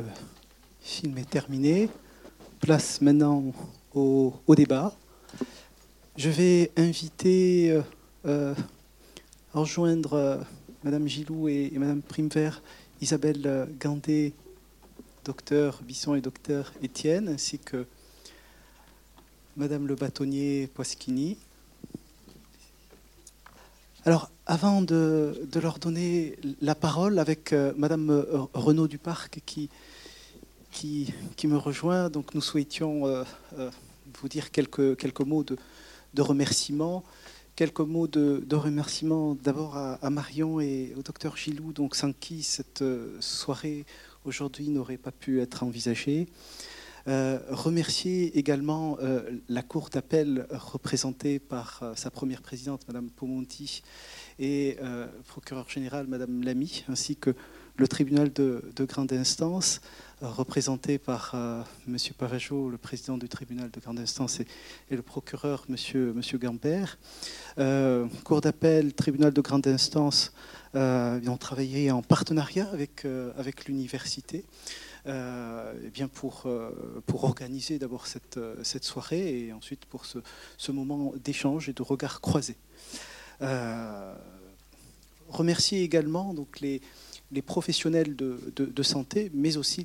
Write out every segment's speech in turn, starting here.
Le film est terminé. Place maintenant au, débat. Je vais inviter euh, euh, à rejoindre euh, Madame Gilou et, Madame Primevert, Isabelle Gandé, docteur Bisson et docteur Étienne, ainsi que Madame le bâtonnier Poischini. Alors, avant de, leur donner la parole avec Madame Renaud Duparc qui qui, me rejoint. Donc nous souhaitions euh, euh, vous dire quelques, quelques mots de, de remerciement. Quelques mots de, de remerciement d'abord à, Marion et au docteur Gilou, donc sans qui cette euh, soirée aujourd'hui n'aurait pas pu être envisagée. Remercier également la Cour d'appel représentée par sa première présidente, Madame Pomonti, et procureur général, Madame Lamy, ainsi que le tribunal de, de grande instance, représenté par euh, M. Pavageau, le président du tribunal de grande instance, et, le procureur. Monsieur, Gambert. Euh, cour d'appel, tribunal de grande instance, euh, ont travaillé en partenariat euh, avec l'université. Eh bien pour, pour organiser d'abord cette, cette soirée et ensuite pour ce, ce moment d'échange et de regard croisé. remercier également donc, les, les professionnels de, santé, mais aussi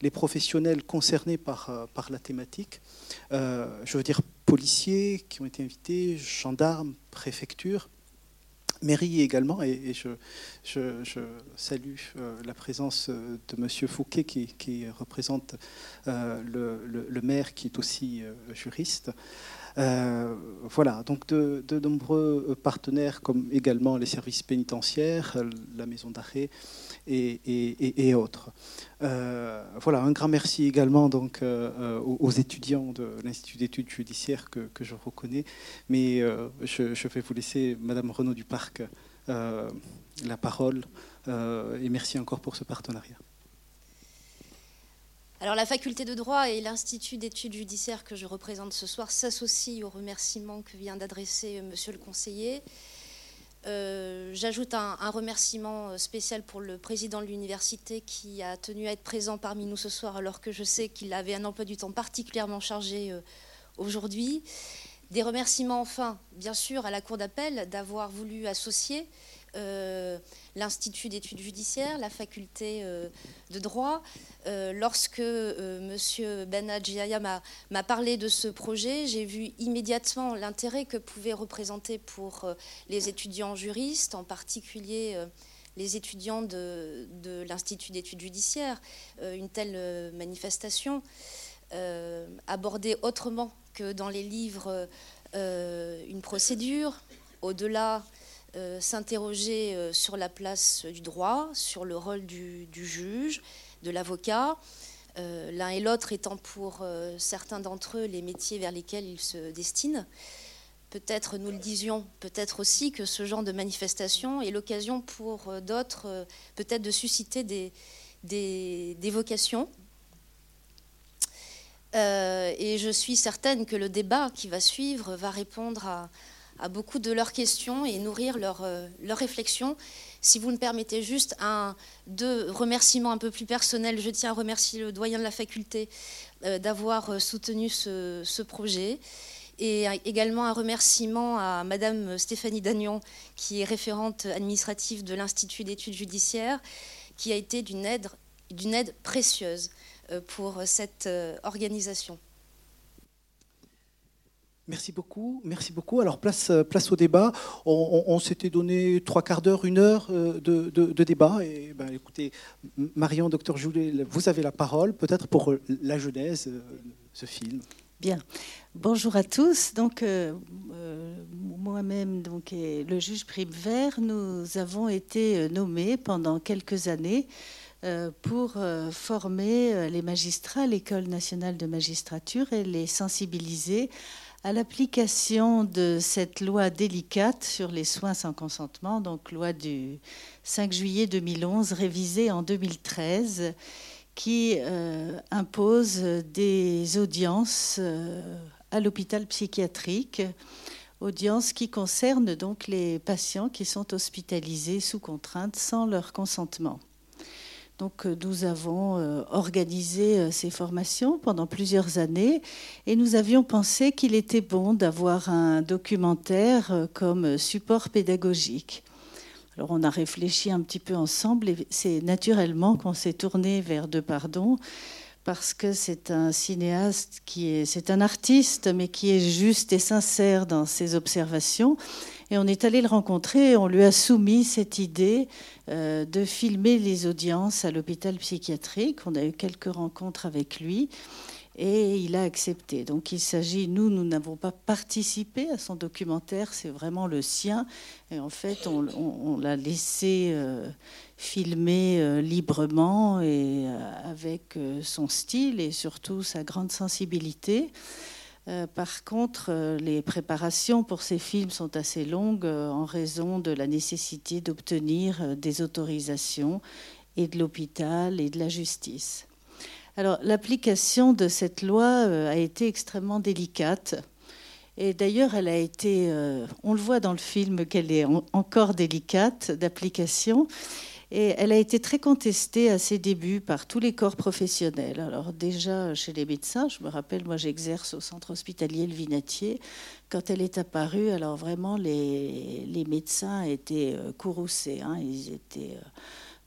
les, professionnels concernés par, euh, par la thématique. Euh, je veux dire policiers qui ont été invités, gendarmes, préfectures, mairie également, et, je, salue euh, la présence de M. Fouquet qui, représente le, le, maire qui est aussi juriste. Euh, voilà, donc de, nombreux partenaires comme également les services pénitentiaires, la maison d'arrêt et, autres. Euh, voilà, un grand merci également donc euh, aux étudiants de l'Institut d'études judiciaires que, je reconnais, mais je, vais vous laisser, Madame Renaud Duparc, la parole et merci encore pour ce partenariat. Alors la faculté de droit et l'Institut d'études judiciaires que je représente ce soir s'associent aux remerciements que vient d'adresser euh, Monsieur le conseiller. Euh, j'ajoute un, remerciement spécial pour le président de l'université qui a tenu à être présent parmi nous ce soir alors que je sais qu'il avait un emploi du temps particulièrement chargé euh, aujourd'hui. Des remerciements enfin, bien sûr, à la Cour d'appel d'avoir voulu associer euh, l'Institut d'études judiciaires, la faculté euh, de droit. Euh, lorsque M. Benadjiaya m'a parlé de ce projet, j'ai vu immédiatement l'intérêt que pouvait représenter pour les étudiants juristes, en particulier les étudiants de l'Institut d'études judiciaires, une telle manifestation abordée autrement que dans les livres une procédure, au-delà euh, s'interroger euh, sur la place du droit, sur le rôle du, juge, de l'avocat, euh, l'un et l'autre étant pour certains d'entre eux les métiers vers lesquels ils se destinent. Peut-être, nous le disions, peut-être aussi que ce genre de manifestation est l'occasion pour d'autres peut-être de susciter des, des, vocations. et je suis certaine que le débat qui va suivre va répondre à, à beaucoup de leurs questions et nourrir leurs euh, réflexions. Si vous me permettez juste un, deux remerciements un peu plus personnels, je tiens à remercier le doyen de la faculté euh, d'avoir euh, soutenu ce, projet. Et également un remerciement à Madame Stéphanie Dagnon, qui est référente administrative de l'Institut d'études judiciaires, qui a été d'une aide précieuse pour cette organisation. Merci beaucoup, merci beaucoup. Alors place, euh, place au débat. On, s'était donné trois quarts d'heure, une heure euh, de, débat. Et ben, écoutez, Marion, docteur Joulet, vous avez la parole, peut-être pour euh, la genèse de ce film. Bien. Bonjour à tous. Donc moi-même, donc et le juge Prime Vert, nous avons été nommés pendant quelques années pour former les magistrats l'école nationale de magistrature et les sensibiliser à l'application de cette loi délicate sur les soins sans consentement, donc loi du 5 juillet 2011, révisée en 2013, qui euh, impose des audiences euh, à l'hôpital psychiatrique, audiences qui concernent donc les patients qui sont hospitalisés sous contrainte sans leur consentement. Donc nous avons organisé ces formations pendant plusieurs années et nous avions pensé qu'il était bon d'avoir un documentaire comme support pédagogique. Alors on a réfléchi un petit peu ensemble et c'est naturellement qu'on s'est tourné vers De Pardon parce que c'est un cinéaste qui est, c'est un artiste, mais qui est juste et sincère dans ses observations. Et on est allé le rencontrer on lui a soumis cette idée euh, de filmer les audiences à l'hôpital psychiatrique. On a eu quelques rencontres avec lui et il a accepté. Donc il s'agit, nous, nous n'avons pas participé à son documentaire, c'est vraiment le sien. Et en fait, on, l'a laissé euh, filmer euh, librement et avec son style et surtout sa grande sensibilité. Par contre, les préparations pour ces films sont assez longues en raison de la nécessité d'obtenir des autorisations et de l'hôpital et de la justice. Alors, l'application de cette loi euh, a été extrêmement délicate. Et d'ailleurs, elle a été, euh, on le voit dans le film qu'elle est encore délicate d'application. Et elle a été très contestée à ses débuts par tous les corps professionnels. Alors déjà chez les médecins, je me rappelle, moi j'exerce au centre hospitalier Le Vinatier. Quand elle est apparue, alors vraiment les, médecins étaient euh, courroucés. Hein, ils étaient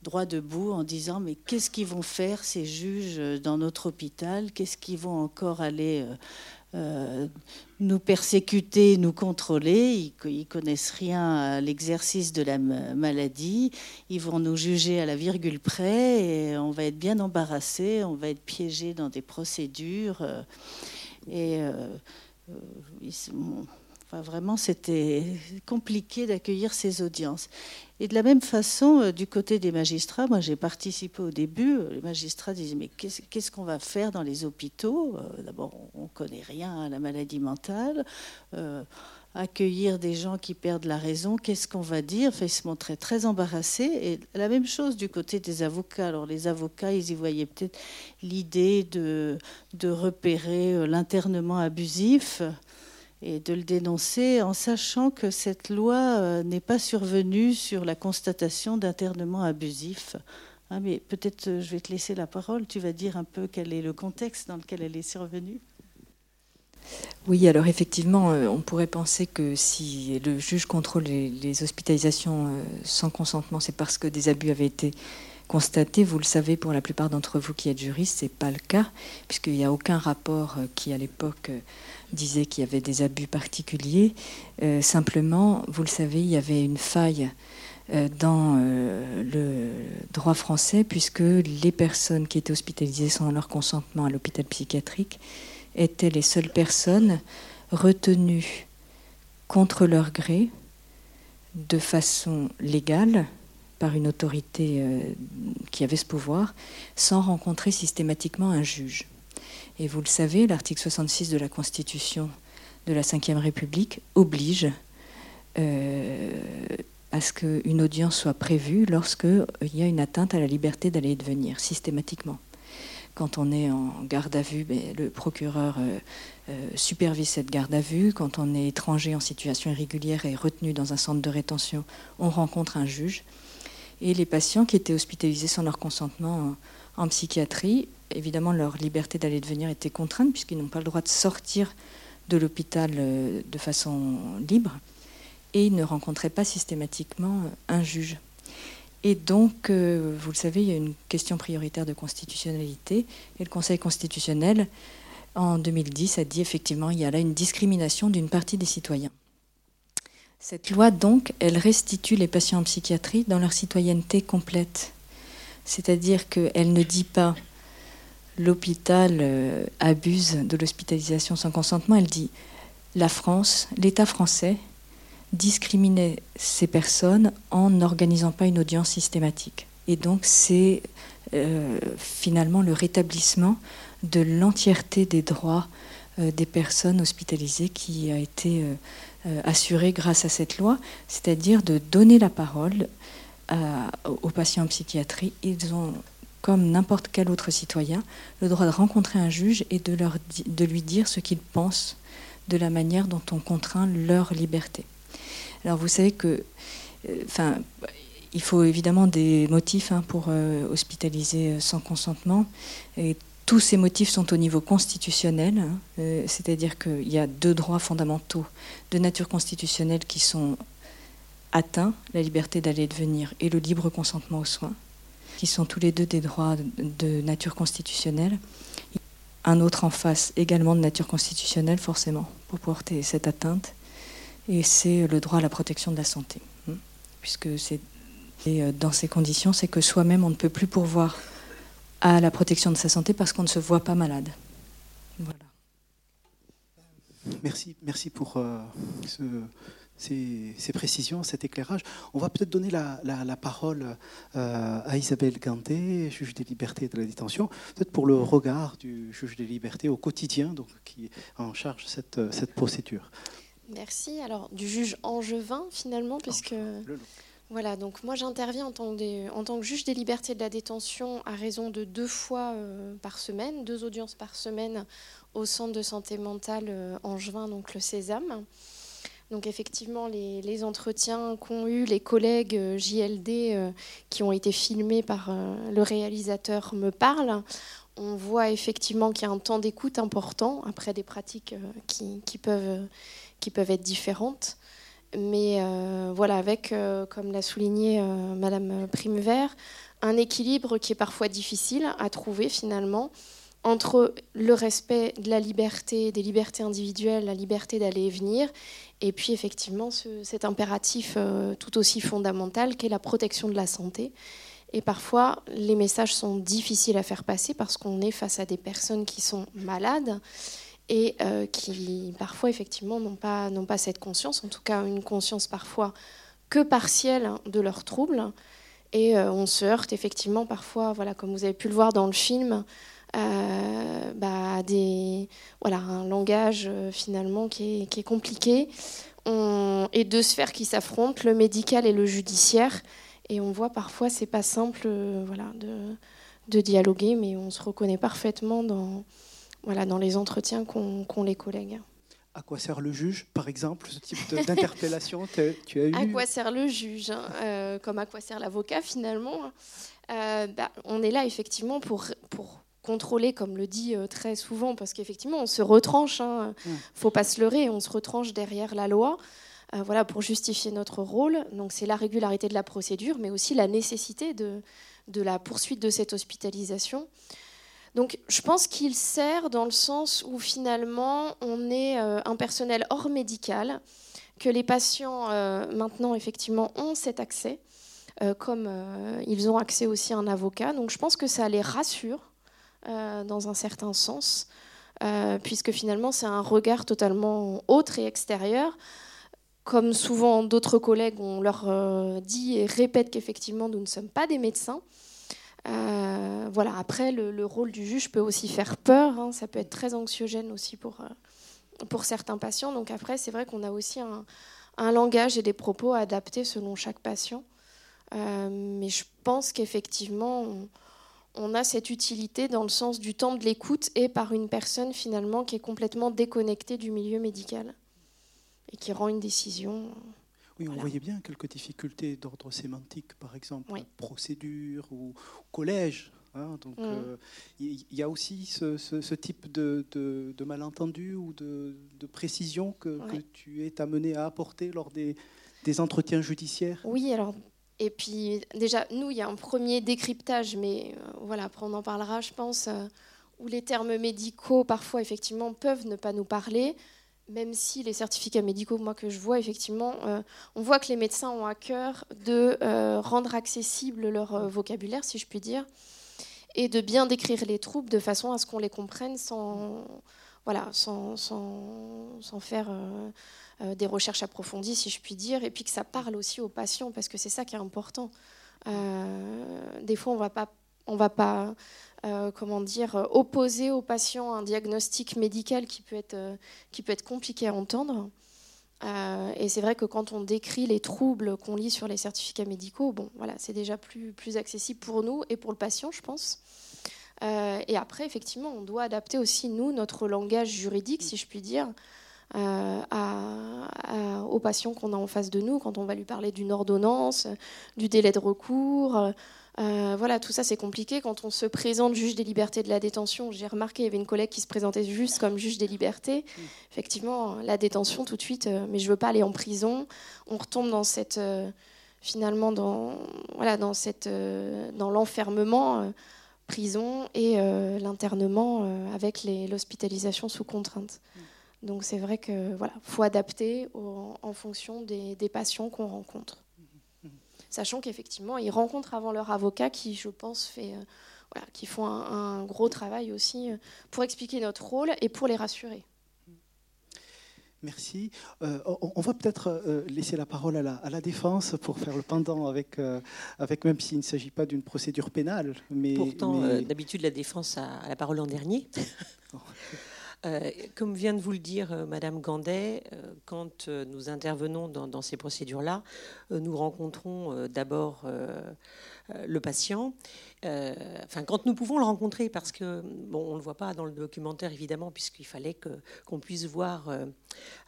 droit debout en disant mais qu'est-ce qu'ils vont faire ces juges euh, dans notre hôpital? Qu'est-ce qu'ils vont encore aller euh, euh, nous persécuter, nous contrôler Ils, connaissent rien à l'exercice de la maladie. Ils vont nous juger à la virgule près et on va être bien embarrassé, on va être piégé dans des procédures. et enfin, vraiment, c'était compliqué d'accueillir ces audiences. Et de la même façon, euh, du côté des magistrats, moi j'ai participé au début, euh, les magistrats disaient mais qu'est-ce qu'on va faire dans les hôpitaux? Euh, D'abord, on ne connaît rien à la maladie mentale. accueillir des gens qui perdent la raison, qu'est-ce qu'on va dire? Ils se montraient très embarrassés. Et la même chose du côté des avocats. Alors les avocats, ils y voyaient peut-être l'idée de repérer l'internement abusif et de le dénoncer en sachant que cette loi euh, n'est pas survenue sur la constatation d'internement abusif. Ah, mais peut-être euh, je vais te laisser la parole, tu vas dire un peu quel est le contexte dans lequel elle est survenue. Oui, alors effectivement, euh, on pourrait penser que si le juge contrôle les, hospitalisations sans consentement, c'est parce que des abus avaient été constatés. Vous le savez, pour la plupart d'entre vous qui êtes juristes, ce n'est pas le cas, puisqu'il n'y a aucun rapport qui, à l'époque, disait qu'il y avait des abus particuliers. Euh, simplement, vous le savez, il y avait une faille euh, dans euh, le droit français puisque les personnes qui étaient hospitalisées sans leur consentement à l'hôpital psychiatrique étaient les seules personnes retenues contre leur gré de façon légale par une autorité qui avait ce pouvoir sans rencontrer systématiquement un juge. Et vous le savez, l'article 66 de la Constitution de la Ve République oblige euh, à ce qu'une audience soit prévue lorsqu'il y a une atteinte à la liberté d'aller et de venir, systématiquement. Quand on est en garde à vue, ben, le procureur euh, euh, supervise cette garde à vue. Quand on est étranger en situation irrégulière et retenu dans un centre de rétention, on rencontre un juge. Et les patients qui étaient hospitalisés sans leur consentement en psychiatrie évidemment, leur liberté d'aller et de venir était contrainte, puisqu'ils n'ont pas le droit de sortir de l'hôpital euh, de façon libre, et ils ne rencontraient pas systématiquement euh, un juge. Et donc, euh, vous le savez, il y a une question prioritaire de constitutionnalité, et le Conseil constitutionnel, en 2010, a dit effectivement, il y a là une discrimination d'une partie des citoyens. Cette loi, donc, elle restitue les patients en psychiatrie dans leur citoyenneté complète. C'est-à-dire qu'elle ne dit pas l'hôpital euh, abuse de l'hospitalisation sans consentement, elle dit la France, l'État français discriminait ces personnes en n'organisant pas une audience systématique. Et donc c'est euh, finalement le rétablissement de l'entièreté des droits euh, des personnes hospitalisées qui a été assuré grâce à cette loi, c'est-à-dire de donner la parole aux patients en psychiatrie. Ils ont comme n'importe quel autre citoyen, le droit de rencontrer un juge et de, leur, de lui dire ce qu'ils pensent de la manière dont on contraint leur liberté. Alors vous savez que, euh, enfin, Il faut évidemment des motifs hein, pour hospitaliser sans consentement. Et tous ces motifs sont au niveau constitutionnel, hein. c'est-à-dire qu'il y a deux droits fondamentaux de nature constitutionnelle qui sont atteints, la liberté d'aller et de venir et le libre consentement aux soins, qui sont tous les deux des droits de nature constitutionnelle. Un autre en face, également de nature constitutionnelle, forcément, pour porter cette atteinte, et c'est le droit à la protection de la santé. Hein. Puisque c'est euh, dans ces conditions, c'est que soi-même, on ne peut plus pourvoir à la protection de sa santé parce qu'on ne se voit pas malade. Voilà. Merci, merci pour euh, ce, ces, précisions, cet éclairage. On va peut-être donner la, parole euh, à Isabelle Ganté, juge des libertés et de la détention, peut-être pour le regard du juge des libertés au quotidien, donc, qui est en charge cette, cette procédure. Merci. Alors, du juge angevin, finalement, puisque... Voilà, donc moi j'interviens en, tant que juge des libertés de la détention à raison de deux fois euh, par semaine, deux audiences par semaine au centre de santé mentale euh, angevin, donc le Sésame. Donc effectivement, les, entretiens qu'ont eu les collègues euh, JLD euh, qui ont été filmés par le réalisateur me parlent. On voit effectivement qu'il y a un temps d'écoute important après des pratiques qui peuvent être différentes. Mais voilà, avec, comme l'a souligné Madame Primevert, un équilibre qui est parfois difficile à trouver finalement entre le respect de la liberté, des libertés individuelles, la liberté d'aller et venir, et puis effectivement cet impératif euh, tout aussi fondamental qu'est la protection de la santé. Et parfois, les messages sont difficiles à faire passer parce qu'on est face à des personnes qui sont malades et euh, qui parfois effectivement n'ont pas, cette conscience, en tout cas une conscience parfois que partielle de leurs troubles. Et euh, on se heurte effectivement parfois, voilà, comme vous avez pu le voir dans le film, euh, bah, des, voilà, un langage euh, finalement qui est, compliqué, et deux sphères qui s'affrontent, le médical et le judiciaire. Et on voit parfois, c'est pas simple voilà, de, dialoguer, mais on se reconnaît parfaitement dans, voilà, dans les entretiens qu'ont les collègues. À quoi sert le juge, par exemple, ce type d'interpellation tu as eu À quoi sert le juge hein, Comme à quoi sert l'avocat, finalement bah, On est là, effectivement, pour, pour contrôler, comme le dit euh, très souvent, parce qu'effectivement, on se retranche, hein, ne mm. faut pas se leurrer, on se retranche derrière la loi. Euh, voilà, pour justifier notre rôle. Donc c'est la régularité de la procédure, mais aussi la nécessité de, de la poursuite de cette hospitalisation. Donc je pense qu'il sert dans le sens où finalement on est euh, un personnel hors médical, que les patients maintenant effectivement ont cet accès, comme ils ont accès aussi à un avocat. Donc je pense que ça les rassure euh, dans un certain sens, euh, puisque finalement c'est un regard totalement autre et extérieur. Comme souvent d'autres collègues, on leur euh, dit et répète qu'effectivement nous ne sommes pas des médecins. Voilà. Après, le, rôle du juge peut aussi faire peur. Hein. ça peut être très anxiogène aussi pour, pour certains patients. Donc après, c'est vrai qu'on a aussi un, un, langage et des propos adaptés selon chaque patient. mais je pense qu'effectivement, on a cette utilité dans le sens du temps de l'écoute et par une personne finalement qui est complètement déconnectée du milieu médical et qui rend une décision. Oui, on voyait bien quelques difficultés d'ordre sémantique, par exemple, procédure ou collège. Hein, donc, mm. euh, il y, a aussi ce, type de, de, malentendu ou de, précision que, tu es amené à apporter lors des, des entretiens judiciaires? Oui, alors et puis déjà, nous, il y a un premier décryptage, mais euh, voilà, après on en parlera, je pense, euh, où les termes médicaux, parfois, effectivement, peuvent ne pas nous parler, même si les certificats médicaux, moi, que je vois, effectivement, euh, on voit que les médecins ont à cœur de rendre accessible leur vocabulaire, si je puis dire, et de bien décrire les troubles de façon à ce qu'on les comprenne sans, voilà, sans, sans, sans faire euh, des recherches approfondies, si je puis dire, et puis que ça parle aussi aux patients, parce que c'est ça qui est important. Euh, des fois, on va pas, on va pas, euh, comment dire, opposer aux patients un diagnostic médical qui peut être, qui peut être compliqué à entendre. et c'est vrai que quand on décrit les troubles qu'on lit sur les certificats médicaux, bon, voilà, c'est déjà plus, plus accessible pour nous et pour le patient, je pense. et après, effectivement, on doit adapter aussi, nous, notre langage juridique, si je puis dire, aux patients qu'on a en face de nous quand on va lui parler d'une ordonnance, du délai de recours. Euh, voilà, tout ça c'est compliqué. Quand on se présente juge des libertés de la détention, j'ai remarqué, il y avait une collègue qui se présentait juste comme juge des libertés. Effectivement, la détention tout de suite, euh, mais je veux pas aller en prison. On retombe dans cette, euh, finalement, dans, l'enfermement, prison et l'internement avec l'hospitalisation sous contrainte. Donc c'est vrai que voilà, faut adapter en fonction des patients qu'on rencontre sachant qu'effectivement, ils rencontrent avant leur avocat qui, je pense, fait, euh, qui font un, gros travail aussi euh, pour expliquer notre rôle et pour les rassurer. Merci. Euh, on, va peut-être laisser la parole à la, défense pour faire le pendant avec, avec même s'il ne s'agit pas d'une procédure pénale. Mais, Pourtant, d'habitude, la défense a, la parole en dernier. Euh, comme vient de vous le dire euh, Madame Gandet, euh, quand nous intervenons dans, ces procédures-là, nous rencontrons d'abord le patient. enfin, quand nous pouvons le rencontrer, parce que bon, on ne le voit pas dans le documentaire évidemment, puisqu'il fallait qu'on puisse voir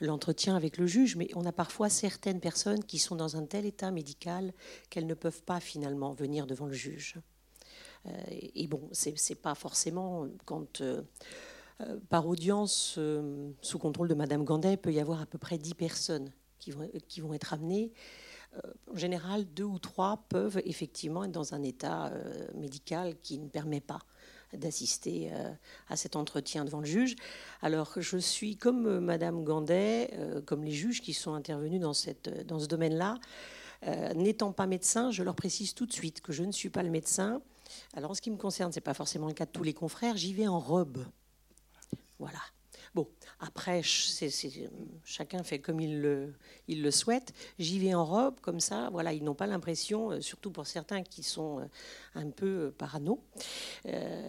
l'entretien avec le juge, mais on a parfois certaines personnes qui sont dans un tel état médical qu'elles ne peuvent pas finalement venir devant le juge. et, bon, c'est pas forcément quand euh, par audience euh, sous contrôle de Madame Gandet, il peut y avoir à peu près 10 personnes qui vont, qui vont être amenées. Euh, en général, deux ou trois peuvent effectivement être dans un état médical qui ne permet pas d'assister à cet entretien devant le juge. Alors, je suis comme Madame Gandet, comme les juges qui sont intervenus dans, cette, dans ce domaine-là. N'étant pas médecin, je leur précise tout de suite que je ne suis pas le médecin. Alors, en ce qui me concerne, ce n'est pas forcément le cas de tous les confrères. J'y vais en robe. Voilà. Bon, après, chacun fait comme il le, souhaite. J'y vais en robe, comme ça, voilà, ils n'ont pas l'impression, euh, surtout pour certains qui sont euh, un peu euh, parano,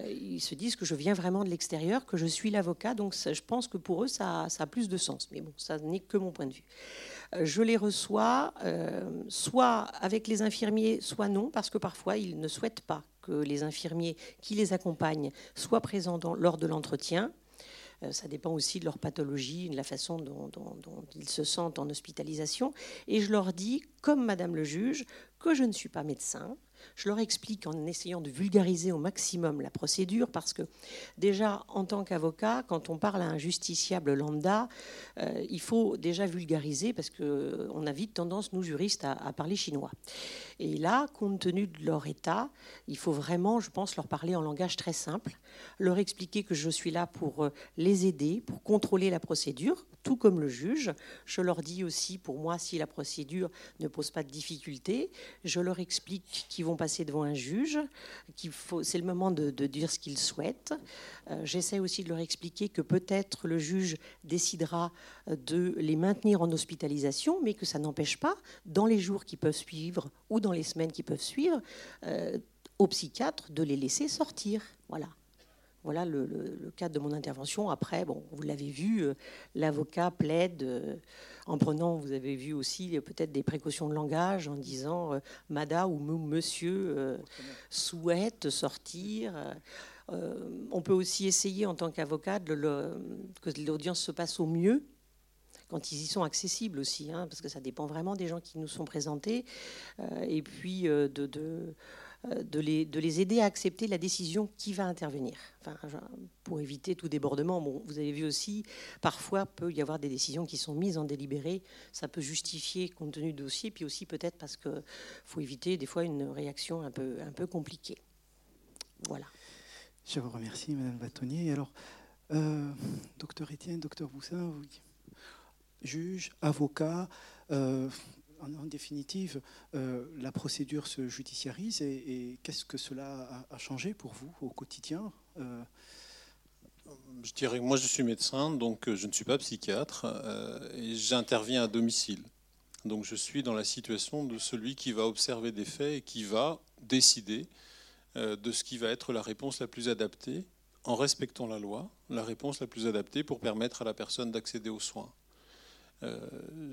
ils se disent que je viens vraiment de l'extérieur, que je suis l'avocat, donc je pense que pour eux, ça, a plus de sens. Mais bon, ça n'est que mon point de vue. Je les reçois soit avec les infirmiers, soit non, parce que parfois, ils ne souhaitent pas que les infirmiers qui les accompagnent soient présents lors de l'entretien ça dépend aussi de leur pathologie, de la façon dont, ils se sentent en hospitalisation. Et je leur dis, comme Madame le juge, que je ne suis pas médecin, je leur explique en essayant de vulgariser au maximum la procédure parce que déjà en tant qu'avocat, quand on parle à un justiciable lambda, euh, il faut déjà vulgariser parce qu'on a vite tendance, nous juristes, à, à, parler chinois. Et là, compte tenu de leur état, il faut vraiment, je pense, leur parler en langage très simple, leur expliquer que je suis là pour euh, les aider, pour contrôler la procédure, tout comme le juge. Je leur dis aussi, pour moi, si la procédure ne pose pas de difficultés, je leur explique qu'ils vont passer devant un juge, qu'il faut, c'est le moment de, dire ce qu'ils souhaitent. Euh, j'essaie aussi de leur expliquer que peut-être le juge décidera de les maintenir en hospitalisation, mais que ça n'empêche pas, dans les jours qui peuvent suivre ou dans les semaines qui peuvent suivre, euh, au psychiatre de les laisser sortir. Voilà. Voilà le, cadre de mon intervention. Après, bon, vous l'avez vu, euh, l'avocat plaide euh, en prenant, vous avez vu aussi euh, peut-être des précautions de langage en disant Madame ou Monsieur souhaite sortir. on peut aussi essayer en tant qu'avocat que l'audience se passe au mieux quand ils y sont accessibles aussi, hein, parce que ça dépend vraiment des gens qui nous sont présentés, et puis de euh, de les, de les, aider à accepter la décision qui va intervenir. Pour éviter tout débordement, bon, vous avez vu aussi, parfois peut y avoir des décisions qui sont mises en délibéré. Ça peut justifier compte tenu du dossier, puis aussi peut-être parce qu'il faut éviter des fois une réaction un peu, un peu compliquée. Voilà. Je vous remercie, Madame Bâtonnier. Alors, euh, docteur Étienne, docteur Boussin, juge, avocat, euh, en, définitive, euh, la procédure se judiciarise et, qu'est-ce que cela a, changé pour vous au quotidien euh? Je dirais que moi je suis médecin, donc euh, je ne suis pas psychiatre et j'interviens à domicile. Donc je suis dans la situation de celui qui va observer des faits et qui va décider de ce qui va être la réponse la plus adaptée en respectant la loi, la réponse la plus adaptée pour permettre à la personne d'accéder aux soins. Euh,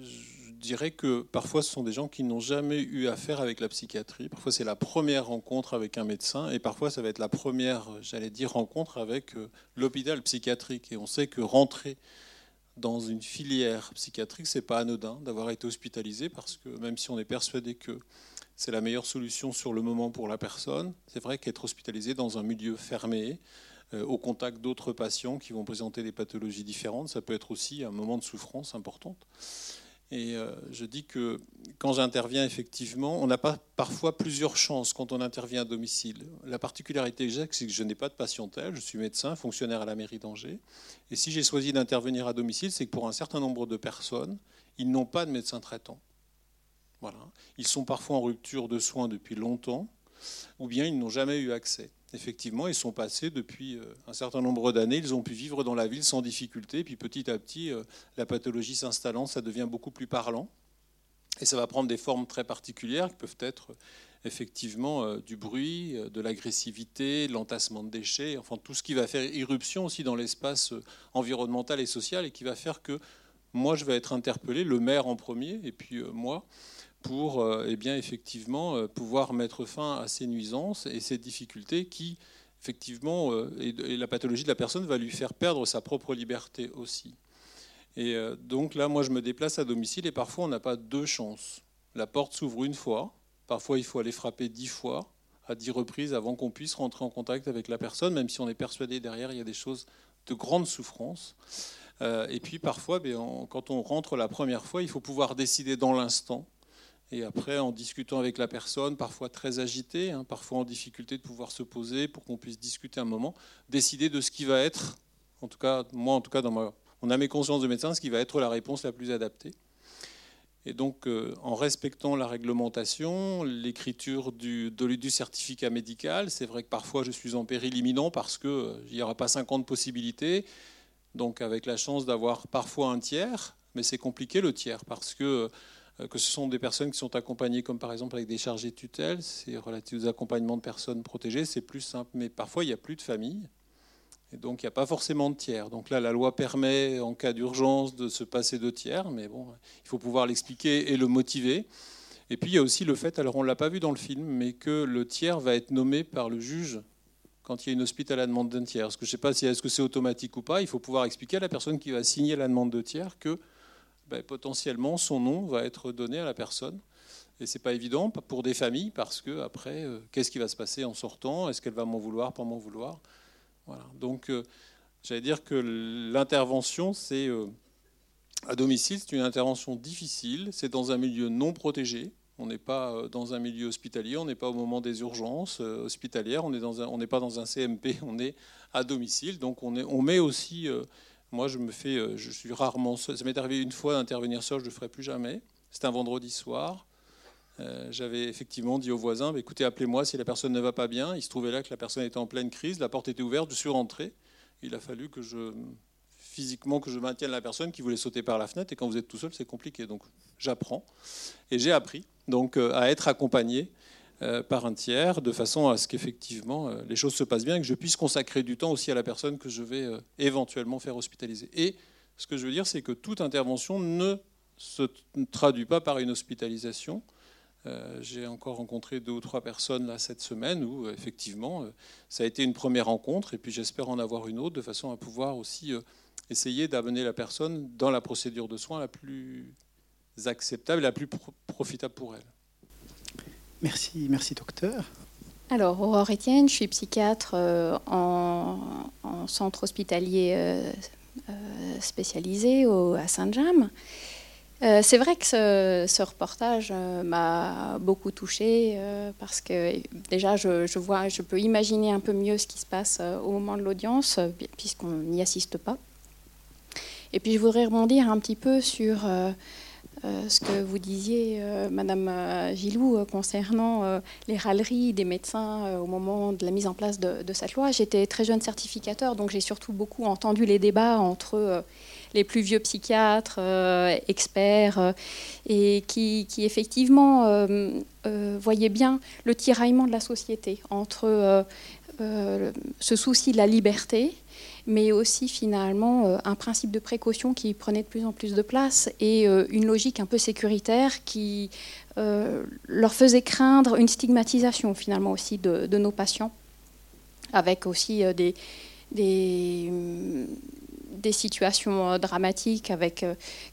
je dirais que parfois ce sont des gens qui n'ont jamais eu affaire avec la psychiatrie. Parfois c'est la première rencontre avec un médecin et parfois ça va être la première, j'allais dire, rencontre avec euh, l'hôpital psychiatrique. Et on sait que rentrer dans une filière psychiatrique, c'est pas anodin d'avoir été hospitalisé parce que même si on est persuadé que c'est la meilleure solution sur le moment pour la personne, c'est vrai qu'être hospitalisé dans un milieu fermé, au contact d'autres patients qui vont présenter des pathologies différentes, ça peut être aussi un moment de souffrance importante. Et euh, je dis que quand j'interviens, effectivement, on n'a pas parfois plusieurs chances quand on intervient à domicile. La particularité que c'est que je n'ai pas de patientèle. Je suis médecin, fonctionnaire à la mairie d'Angers. Et si j'ai choisi d'intervenir à domicile, c'est que pour un certain nombre de personnes, ils n'ont pas de médecin traitant. Voilà. Ils sont parfois en rupture de soins depuis longtemps, ou bien ils n'ont jamais eu accès effectivement, ils sont passés depuis euh, un certain nombre d'années. Ils ont pu vivre dans la ville sans difficulté. Puis petit à petit, euh, la pathologie s'installant, ça devient beaucoup plus parlant. Et ça va prendre des formes très particulières qui peuvent être effectivement euh, du bruit, de l'agressivité, de l'entassement de déchets, enfin tout ce qui va faire irruption aussi dans l'espace environnemental et social et qui va faire que moi je vais être interpellé, le maire en premier, et puis moi, pour euh, eh effectivement euh, pouvoir mettre fin à ces nuisances et ces difficultés qui, effectivement, euh, et la pathologie de la personne va lui faire perdre sa propre liberté aussi. Et donc là, moi, je me déplace à domicile et parfois, on n'a pas deux chances. La porte s'ouvre une fois, parfois, il faut aller frapper dix fois, à dix reprises, avant qu'on puisse rentrer en contact avec la personne, même si on est persuadé derrière, il y a des choses de grande souffrance. Et puis parfois, ben, quand on rentre la première fois, il faut pouvoir décider dans l'instant et après, en discutant avec la personne, parfois très agitée, hein, parfois en difficulté de pouvoir se poser pour qu'on puisse discuter un moment, décider de ce qui va être, en tout cas, moi en tout cas, dans ma, on a mes consciences de médecin, ce qui va être la réponse la plus adaptée. Et donc, euh, en respectant la réglementation, l'écriture du, certificat médical, c'est vrai que parfois je suis en péril imminent parce qu'il euh, n'y aura pas 50 possibilités. Donc, avec la chance d'avoir parfois un tiers, mais c'est compliqué le tiers parce que euh, que ce sont des personnes qui sont accompagnées, comme par exemple avec des chargés de tutelle, c'est relatif aux accompagnements de personnes protégées, c'est plus simple. Mais parfois, il n'y a plus de famille, et donc il n'y a pas forcément de tiers. Donc là, la loi permet, en cas d'urgence, de se passer de tiers, mais bon, il faut pouvoir l'expliquer et le motiver. Et puis il y a aussi le fait, alors on ne l'a pas vu dans le film, mais que le tiers va être nommé par le juge quand il y a une hospice à la demande d'un tiers. Parce que je ne sais pas si est-ce que c'est automatique ou pas. Il faut pouvoir expliquer à la personne qui va signer la demande de tiers que ben, potentiellement son nom va être donné à la personne. Et c'est pas évident pour des familles parce que après, euh, qu'est-ce qui va se passer en sortant? Est-ce qu'elle va m'en vouloir, pas m'en vouloir? Voilà. Donc, euh, j'allais dire que l'intervention, c'est euh, à domicile, c'est une intervention difficile. C'est dans un milieu non protégé. On n'est pas dans un milieu hospitalier, on n'est pas au moment des urgences hospitalières, on n'est pas dans un CMP, on est à domicile. Donc on met aussi moi, je me fais, euh, je suis rarement seul. Ça m'est arrivé une fois d'intervenir seul, je ne le ferai plus jamais. C'était un vendredi soir. Euh, j'avais effectivement dit aux voisins, bah, écoutez, appelez-moi si la personne ne va pas bien. Il se trouvait là que la personne était en pleine crise, la porte était ouverte, je suis rentré. Il a fallu que je, physiquement, que je maintienne la personne qui voulait sauter par la fenêtre. Et quand vous êtes tout seul, c'est compliqué. Donc, j'apprends. Et j'ai appris donc euh, à être accompagné par un tiers, de façon à ce qu'effectivement euh, les choses se passent bien et que je puisse consacrer du temps aussi à la personne que je vais euh, éventuellement faire hospitaliser. Et ce que je veux dire, c'est que toute intervention ne se traduit pas par une hospitalisation. J'ai encore rencontré deux ou trois personnes là cette semaine où effectivement ça a été une première rencontre et puis j'espère en avoir une autre de façon à pouvoir aussi essayer d'amener la personne dans la procédure de soins la plus acceptable, la plus profitable pour elle. Merci, merci docteur. Alors, Aurore Etienne, je suis psychiatre euh, en, centre hospitalier euh, euh, spécialisé à Saint-James. c'est vrai que ce, reportage m'a beaucoup touchée parce que déjà, je, vois, je peux imaginer un peu mieux ce qui se passe au moment de l'audience puisqu'on n'y assiste pas. Et puis, je voudrais rebondir un petit peu sur ce que vous disiez, euh, Madame euh, Gilou, concernant les râleries des médecins au moment de la mise en place de, cette loi. J'étais très jeune certificateur, donc j'ai surtout beaucoup entendu les débats entre les plus vieux psychiatres, experts, et qui effectivement voyaient bien le tiraillement de la société entre ce souci de la liberté mais aussi finalement euh, un principe de précaution qui prenait de plus en plus de place et euh, une logique un peu sécuritaire qui euh, leur faisait craindre une stigmatisation finalement aussi de, nos patients, avec aussi des, des, des situations dramatiques avec,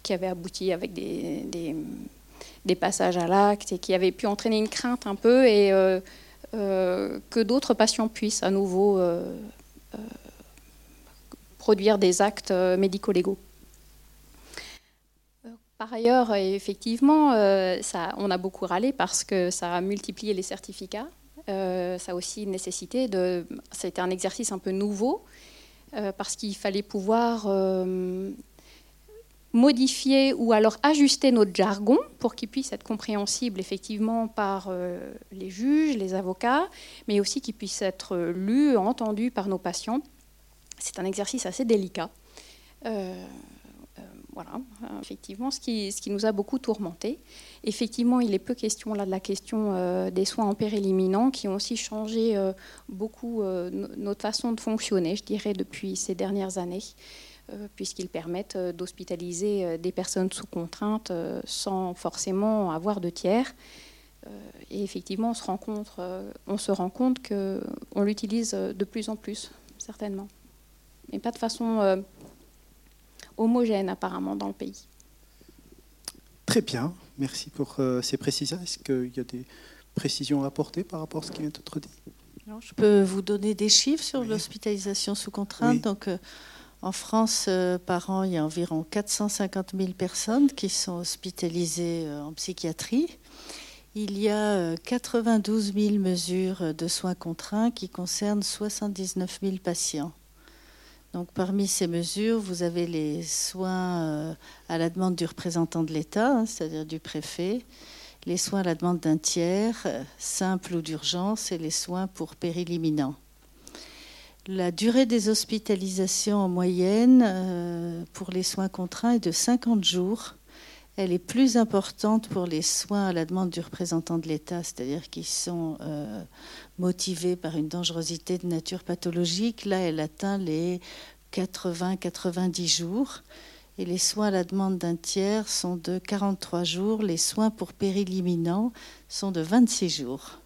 qui avaient abouti avec des, des, passages à l'acte et qui avaient pu entraîner une crainte un peu et que d'autres patients puissent à nouveau produire des actes médico-légaux. Par ailleurs, effectivement, ça, on a beaucoup râlé parce que ça a multiplié les certificats euh, ça a aussi nécessité de. C'était un exercice un peu nouveau euh, parce qu'il fallait pouvoir euh, modifier ou alors ajuster notre jargon pour qu'il puisse être compréhensible effectivement par les juges, les avocats, mais aussi qu'il puisse être lu, entendu par nos patients. C'est un exercice assez délicat. Voilà, euh, effectivement, ce qui, ce qui, nous a beaucoup tourmenté. Effectivement, il est peu question là de la question euh, des soins en péril qui ont aussi changé euh, beaucoup notre façon de fonctionner, je dirais, depuis ces dernières années, puisqu'ils permettent d'hospitaliser des personnes sous contrainte sans forcément avoir de tiers. et effectivement, on se, on se rend compte qu'on l'utilise de plus en plus, certainement. Mais pas de façon homogène apparemment dans le pays. Très bien, merci pour euh, ces précisions. Est-ce qu'il y a des précisions à apporter par rapport à ce qui vient d'être dit? Je peux vous donner des chiffres sur l'hospitalisation sous contrainte. Donc, euh, en France, euh, par an, il y a environ 450 000 personnes qui sont hospitalisées en psychiatrie. Il y a 92 000 mesures de soins contraints qui concernent 79 000 patients. Donc, parmi ces mesures, vous avez les soins euh, à la demande du représentant de l'État, hein, c'est-à-dire du préfet, les soins à la demande d'un tiers, euh, simple ou d'urgence, et les soins pour péril imminent. La durée des hospitalisations en moyenne euh, pour les soins contraints est de 50 jours. Elle est plus importante pour les soins à la demande du représentant de l'État, c'est-à-dire qui sont motivée par une dangerosité de nature pathologique. Là, elle atteint les 80-90 jours. Et les soins à la demande d'un tiers sont de 43 jours. Les soins pour péril imminent sont de 26 jours.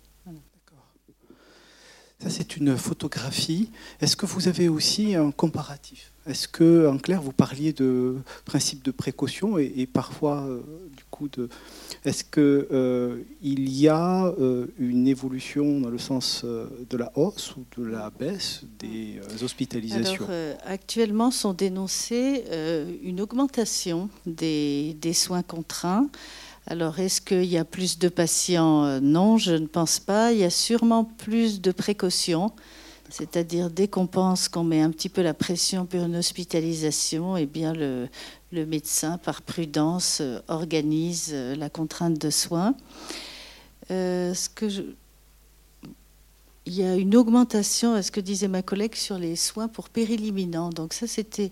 Ça, c'est une photographie. Est-ce que vous avez aussi un comparatif? Est-ce que, en clair, vous parliez de principe de précaution et, parfois, euh, du coup, de, est-ce qu'il euh, y a euh, une évolution dans le sens de la hausse ou de la baisse des hospitalisations? Actuellement sont dénoncées une augmentation des, soins contraints. Alors est-ce qu'il y a plus de patients? Non, je ne pense pas. Il y a sûrement plus de précautions. C'est-à-dire, dès qu'on pense qu'on met un petit peu la pression pour une hospitalisation, eh bien, le, médecin, par prudence, euh, organise euh, la contrainte de soins. Euh, Il y a une augmentation, à ce que disait ma collègue, sur les soins pour péril imminent. Donc ça, c'était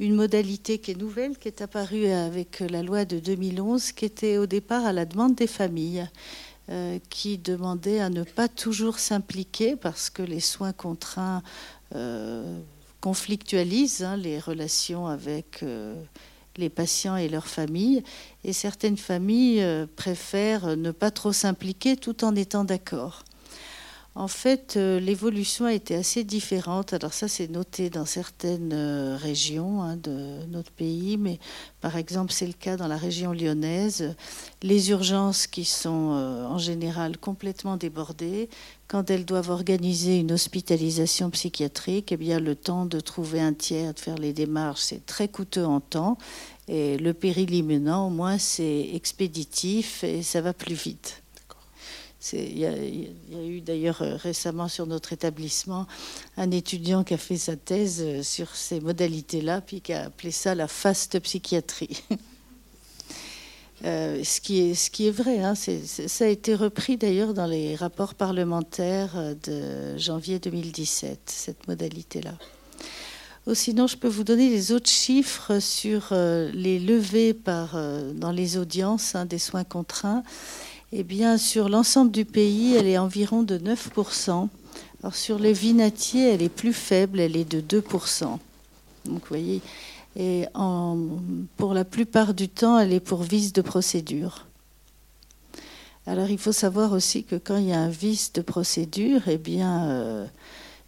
une modalité qui est nouvelle, qui est apparue avec la loi de 2011, qui était au départ à la demande des familles, qui demandait à ne pas toujours s'impliquer parce que les soins contraints conflictualisent hein, les relations avec les patients et leurs familles. Et certaines familles euh, préfèrent ne pas trop s'impliquer tout en étant d'accord. En fait, euh, l'évolution a été assez différente. Alors ça, c'est noté dans certaines euh, régions hein, de notre pays, mais par exemple, c'est le cas dans la région lyonnaise. Les urgences qui sont en général complètement débordées, quand elles doivent organiser une hospitalisation psychiatrique, eh bien, le temps de trouver un tiers, de faire les démarches, c'est très coûteux en temps. Et le péril imminent, au moins, c'est expéditif et ça va plus vite. Il y, a, eu d'ailleurs euh, récemment sur notre établissement un étudiant qui a fait sa thèse euh, sur ces modalités-là, puis qui a appelé ça la faste psychiatrie. Euh, ce, qui est, vrai, hein, ça a été repris d'ailleurs dans les rapports parlementaires de janvier 2017, cette modalité-là. sinon, je peux vous donner les autres chiffres sur les levées dans les audiences hein, des soins contraints. Eh bien, sur l'ensemble du pays, elle est environ de 9%. Alors, sur les vinatiers, elle est plus faible, elle est de 2%. Donc, vous voyez, et pour la plupart du temps, elle est pour vice de procédure. Alors il faut savoir aussi que quand il y a un vice de procédure, eh bien, euh,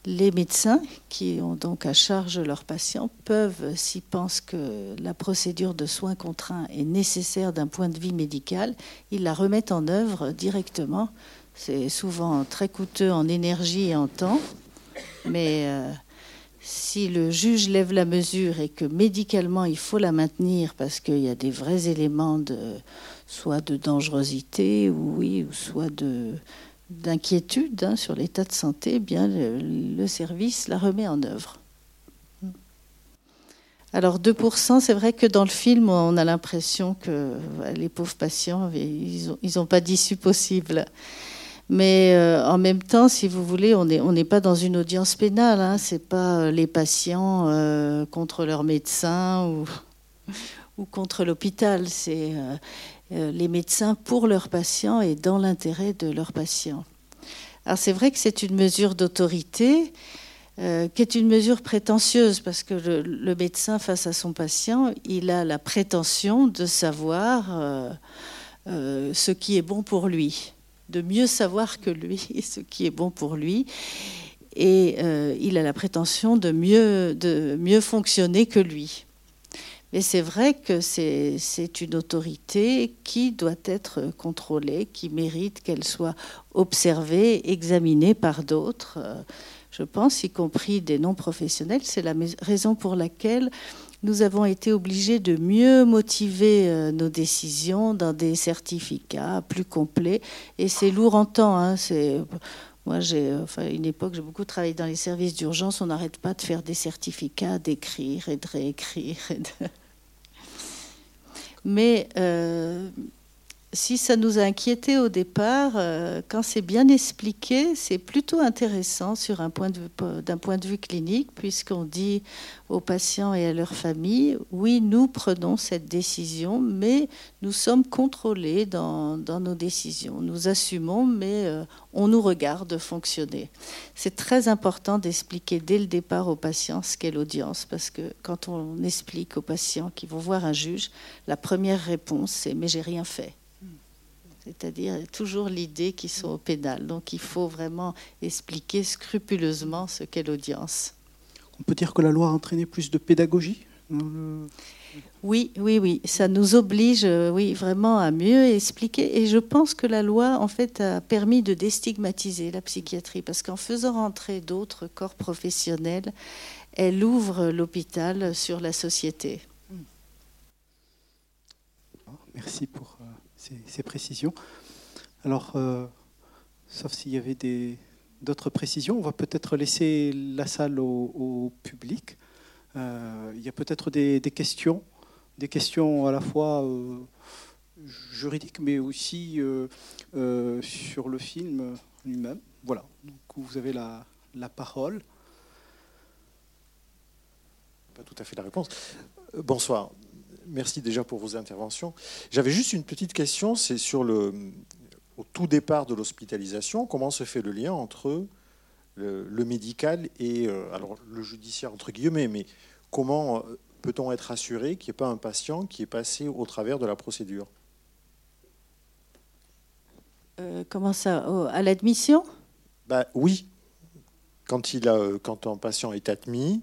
Les médecins qui ont donc à charge leurs patients peuvent, s'ils pensent que la procédure de soins contraints est nécessaire d'un point de vue médical, ils la remettent en œuvre directement. C'est souvent très coûteux en énergie et en temps, mais euh, si le juge lève la mesure et que médicalement il faut la maintenir parce qu'il y a des vrais éléments de soit de dangerosité ou oui, ou soit de d'inquiétude hein, sur l'état de santé, eh bien le, service la remet en œuvre. Alors 2%, c'est vrai que dans le film, on a l'impression que les pauvres patients, ils n'ont pas d'issue possible. Mais euh, en même temps, si vous voulez, on n'est pas dans une audience pénale. Hein, Ce n'est pas euh, les patients euh, contre leur médecin ou, contre l'hôpital. C'est les médecins pour leurs patients et dans l'intérêt de leurs patients. Alors c'est vrai que c'est une mesure d'autorité euh, qui est une mesure prétentieuse parce que le, médecin face à son patient, il a la prétention de savoir euh, ce qui est bon pour lui, de mieux savoir que lui ce qui est bon pour lui. Et il a la prétention de mieux, de mieux fonctionner que lui. Mais c'est vrai que c'est une autorité qui doit être contrôlée, qui mérite qu'elle soit observée, examinée par d'autres, je pense, y compris des non-professionnels. C'est la raison pour laquelle nous avons été obligés de mieux motiver euh, nos décisions dans des certificats plus complets. Et c'est lourd en temps. Hein, moi, j'ai, enfin, une époque, j'ai beaucoup travaillé dans les services d'urgence. On n'arrête pas de faire des certificats, d'écrire et de réécrire. Mais euh, si ça nous a inquiété au départ, euh, quand c'est bien expliqué, c'est plutôt intéressant sur un point d'un point de vue clinique, puisqu'on dit aux patients et à leurs familles, oui, nous prenons cette décision, mais nous sommes contrôlés dans, nos décisions. Nous assumons, mais euh, on nous regarde fonctionner. C'est très important d'expliquer dès le départ aux patients ce qu'est l'audience, parce que quand on explique aux patients qui vont voir un juge, la première réponse, c'est mais j'ai rien fait c'est-à-dire toujours l'idée qu'ils sont au pénal. Donc il faut vraiment expliquer scrupuleusement ce qu'est l'audience. On peut dire que la loi a entraîné plus de pédagogie oui, oui, oui. Ça nous oblige, euh, oui, vraiment à mieux expliquer. Et je pense que la loi, en fait, a permis de déstigmatiser la psychiatrie, parce qu'en faisant rentrer d'autres corps professionnels, elle ouvre l'hôpital sur la société. Merci pour ces, précisions. Alors, euh, sauf s'il y avait d'autres précisions, on va peut-être laisser la salle au, public. Euh, il y a peut-être des, questions, des questions à la fois euh, juridiques, mais aussi sur le film lui-même. Voilà, donc vous avez la, la parole. Pas tout à fait la réponse. Bonsoir merci déjà pour vos interventions. J'avais juste une petite question, c'est sur le, au tout départ de l'hospitalisation, comment se fait le lien entre le, médical et euh, alors le judiciaire entre guillemets, mais comment euh, peut-on être assuré qu'il n'y ait pas un patient qui est passé au travers de la procédure? Euh, Comment ça À l'admission? Bah, Oui. Quand, il a, quand un patient est admis,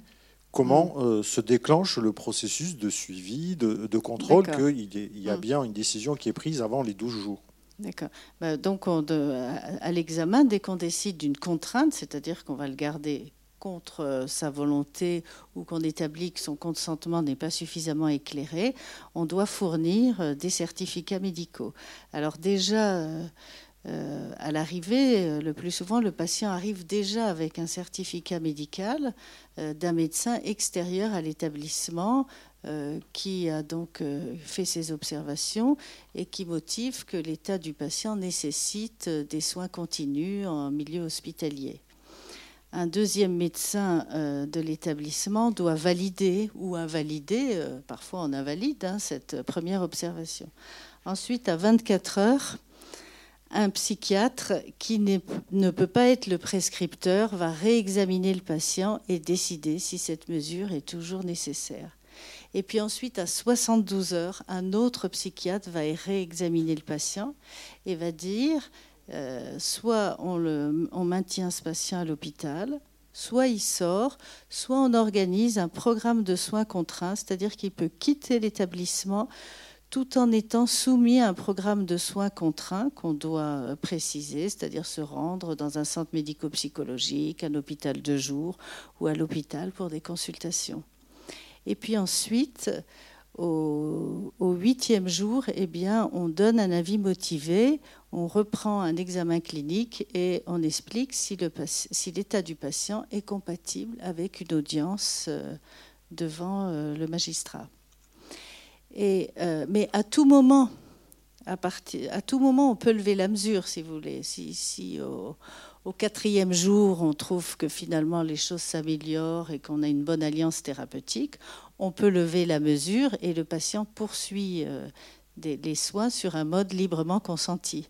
comment mm. euh, se déclenche le processus de suivi, de, contrôle, qu'il y a mm. bien une décision qui est prise avant les 12 jours. D'accord. Bah, donc, à l'examen, dès qu'on décide d'une contrainte, c'est-à-dire qu'on va le garder contre euh, sa volonté ou qu'on établit que son consentement n'est pas suffisamment éclairé, on doit fournir euh, des certificats médicaux. Alors déjà, euh, à l'arrivée, euh, le plus souvent, le patient arrive déjà avec un certificat médical euh, d'un médecin extérieur à l'établissement qui a donc fait ses observations et qui motive que l'état du patient nécessite des soins continus en milieu hospitalier. Un deuxième médecin de l'établissement doit valider ou invalider, parfois on invalide, hein, cette première observation. Ensuite, à 24 heures, un psychiatre qui ne peut pas être le prescripteur va réexaminer le patient et décider si cette mesure est toujours nécessaire. Et puis ensuite, à 72 heures, un autre psychiatre va réexaminer le patient et va dire euh, soit on, on maintient ce patient à l'hôpital, soit il sort, soit on organise un programme de soins contraints, c'est-à-dire qu'il peut quitter l'établissement tout en étant soumis à un programme de soins contraints qu'on doit euh, préciser, c'est-à-dire se rendre dans un centre médico-psychologique, un hôpital de jour ou à l'hôpital pour des consultations. Et puis ensuite, au, huitième jour, eh bien, on donne un avis motivé, on reprend un examen clinique et on explique si l'état du patient est compatible avec une audience euh, devant euh, le magistrat. Et, euh, mais à tout moment, à, partir, à tout moment, on peut lever la mesure, si vous voulez. Si, si au, au, quatrième jour, on trouve que finalement les choses s'améliorent et qu'on a une bonne alliance thérapeutique, on peut lever la mesure et le patient poursuit euh, les soins sur un mode librement consenti.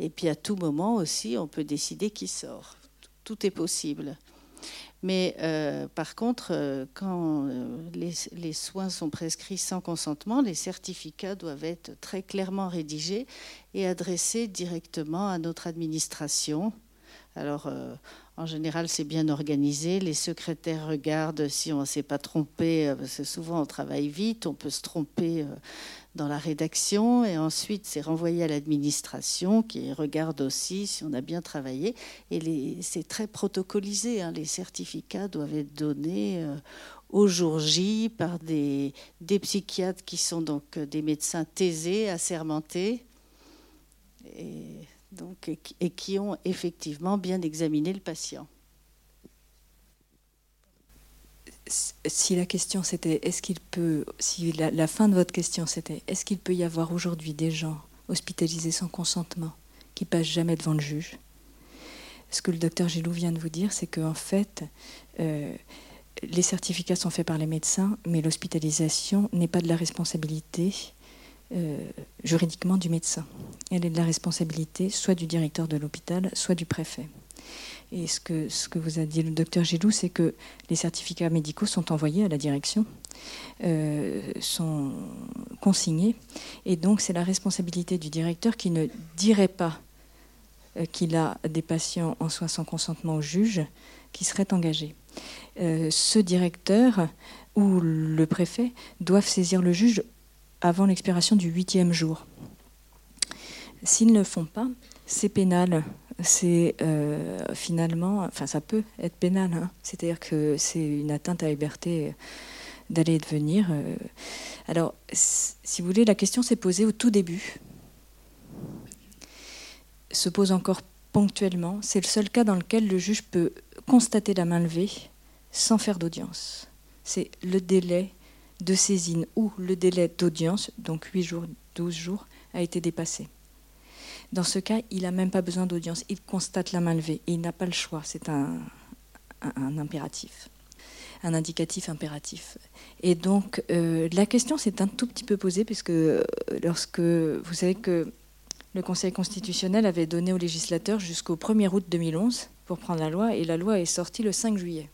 Et puis à tout moment aussi, on peut décider qui sort. Tout est possible. Mais euh, par contre, euh, quand les, les, soins sont prescrits sans consentement, les certificats doivent être très clairement rédigés et adressés directement à notre administration. Alors, en général, c'est bien organisé. Les secrétaires regardent si on ne s'est pas trompé, euh, parce que souvent on travaille vite, on peut se tromper euh, dans la rédaction, et ensuite c'est renvoyé à l'administration qui regarde aussi si on a bien travaillé. Et c'est très protocolisé. Hein. Les certificats doivent être donnés euh, au jour J par des, psychiatres qui sont donc des médecins taisés, assermentés. Et donc, et qui ont effectivement bien examiné le patient. Si la question c'était est-ce qu'il peut, si la, fin de votre question c'était est-ce qu'il peut y avoir aujourd'hui des gens hospitalisés sans consentement qui passent jamais devant le juge, ce que le docteur Gilou vient de vous dire, c'est qu'en fait, euh, les certificats sont faits par les médecins, mais l'hospitalisation n'est pas de la responsabilité euh, juridiquement du médecin. Elle est de la responsabilité soit du directeur de l'hôpital, soit du préfet. Et ce que, vous a dit le docteur Gilou, c'est que les certificats médicaux sont envoyés à la direction, euh, sont consignés, et donc c'est la responsabilité du directeur qui ne dirait pas euh, qu'il a des patients en soins sans consentement au juge qui serait engagé. ce directeur ou le préfet doivent saisir le juge avant l'expiration du huitième jour. S'ils ne le font pas, c'est pénal. C'est euh, finalement, enfin ça peut être pénal. Hein. C'est-à-dire que c'est une atteinte à la liberté d'aller et de venir. Euh. Alors, si vous voulez, la question s'est posée au tout début. Se pose encore ponctuellement. C'est le seul cas dans lequel le juge peut constater la main levée sans faire d'audience. C'est le délai de saisine où le délai d'audience, donc 8 jours, 12 jours, a été dépassé. Dans ce cas, il n'a même pas besoin d'audience. Il constate la main levée et il n'a pas le choix. C'est un, impératif, un indicatif impératif. Et donc, euh, la question s'est un tout petit peu posée, puisque euh, lorsque vous savez que le Conseil constitutionnel avait donné aux législateurs jusqu'au 1er août 2011 pour prendre la loi, et la loi est sortie le 5 juillet.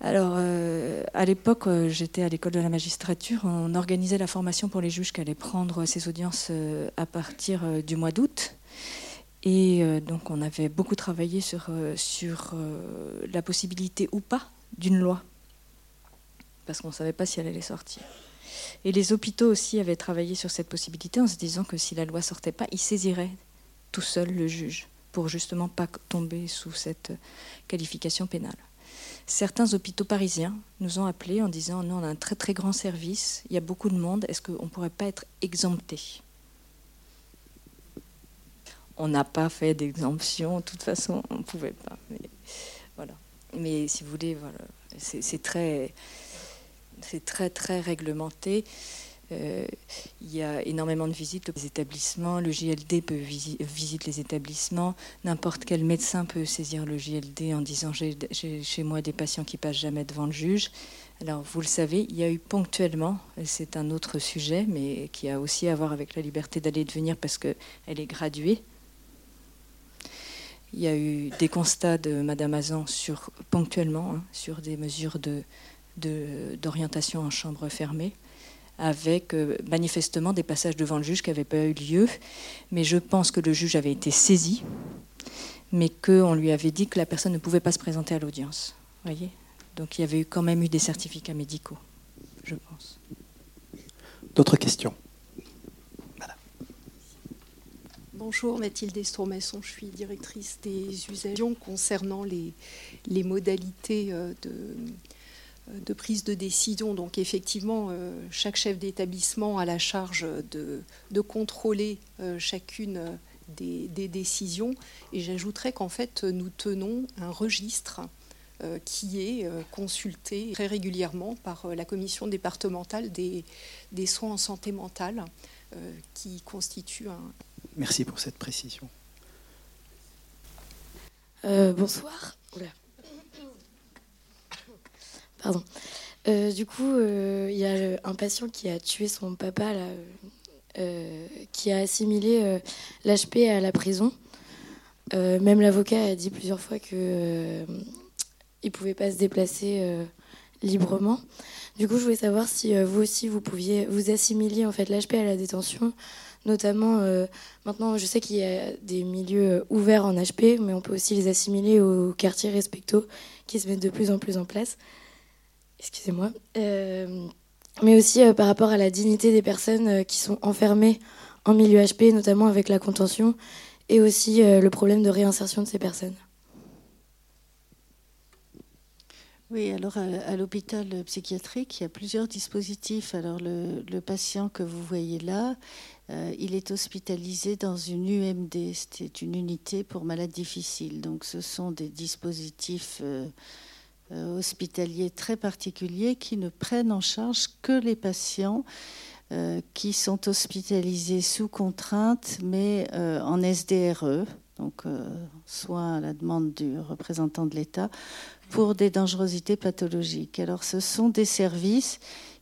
Alors, euh, à l'époque, euh, j'étais à l'école de la magistrature. On organisait la formation pour les juges qui allaient prendre ces audiences euh, à partir du mois d'août. Et donc, on avait beaucoup travaillé sur, la possibilité ou pas d'une loi, parce qu'on ne savait pas si elle allait sortir. Et les hôpitaux aussi avaient travaillé sur cette possibilité en se disant que si la loi sortait pas, ils saisiraient tout seul le juge pour justement pas tomber sous cette qualification pénale. Certains hôpitaux parisiens nous ont appelés en disant nous on a un très très grand service, il y a beaucoup de monde, est-ce qu'on ne pourrait pas être exempté? On n'a pas fait d'exemption, de toute façon on ne pouvait pas. Mais, si vous voulez, voilà, c'est très très réglementé. Euh, il y a énormément de visites aux établissements. Le JLD peut visiter les établissements. N'importe quel médecin peut saisir le JLD en disant j'ai chez moi des patients qui passent jamais devant le juge. Alors vous le savez, il y a eu ponctuellement, c'est un autre sujet, mais qui a aussi à voir avec la liberté d'aller et de venir parce qu'elle est graduée. Il y a eu des constats de Madame Azan sur, ponctuellement hein, sur des mesures d'orientation de, en chambre fermée avec euh, manifestement des passages devant le juge qui n'avaient pas eu lieu. Mais je pense que le juge avait été saisi. mais qu'on lui avait dit que la personne ne pouvait pas se présenter à l'audience. Voyez? Donc il y avait quand même eu des certificats médicaux, je pense. D'autres questions? Bonjour, Mathilde Estromasson, je suis directrice des usages concernant les, les modalités euh, de, euh, de, prise de décision. Donc effectivement, euh, chaque chef d'établissement a la charge de, de contrôler chacune des, des, décisions. Et j'ajouterais qu'en fait, nous tenons un registre qui est consulté très régulièrement par la commission départementale des, des soins en santé mentale, qui constitue un, Merci pour cette précision. Euh, bonsoir. Pardon. Euh, du coup, euh, il y a un patient qui a tué son papa, qui a assimilé l'HP à la prison. même l'avocat a dit plusieurs fois qu'il ne pouvait pas se déplacer librement. Du coup, je voulais savoir si vous aussi, vous pouviez vous assimiler en fait l'HP à la détention Notamment, euh, maintenant, je sais qu'il y a des milieux euh, ouverts en HP, mais on peut aussi les assimiler aux quartiers respecto qui se mettent de plus en plus en place. Excusez-moi. Euh, mais aussi par rapport à la dignité des personnes qui sont enfermées en milieu HP, notamment avec la contention, et aussi le problème de réinsertion de ces personnes. Oui, alors à, l'hôpital psychiatrique, il y a plusieurs dispositifs. Alors le, patient que vous voyez là, euh, il est hospitalisé dans une UMD, c'est une unité pour malades difficiles. Donc ce sont des dispositifs euh, euh, hospitaliers très particuliers qui ne prennent en charge que les patients qui sont hospitalisés sous contrainte, mais en SDRE, donc soit à la demande du représentant de l'État, pour des dangerosités pathologiques. Alors ce sont des services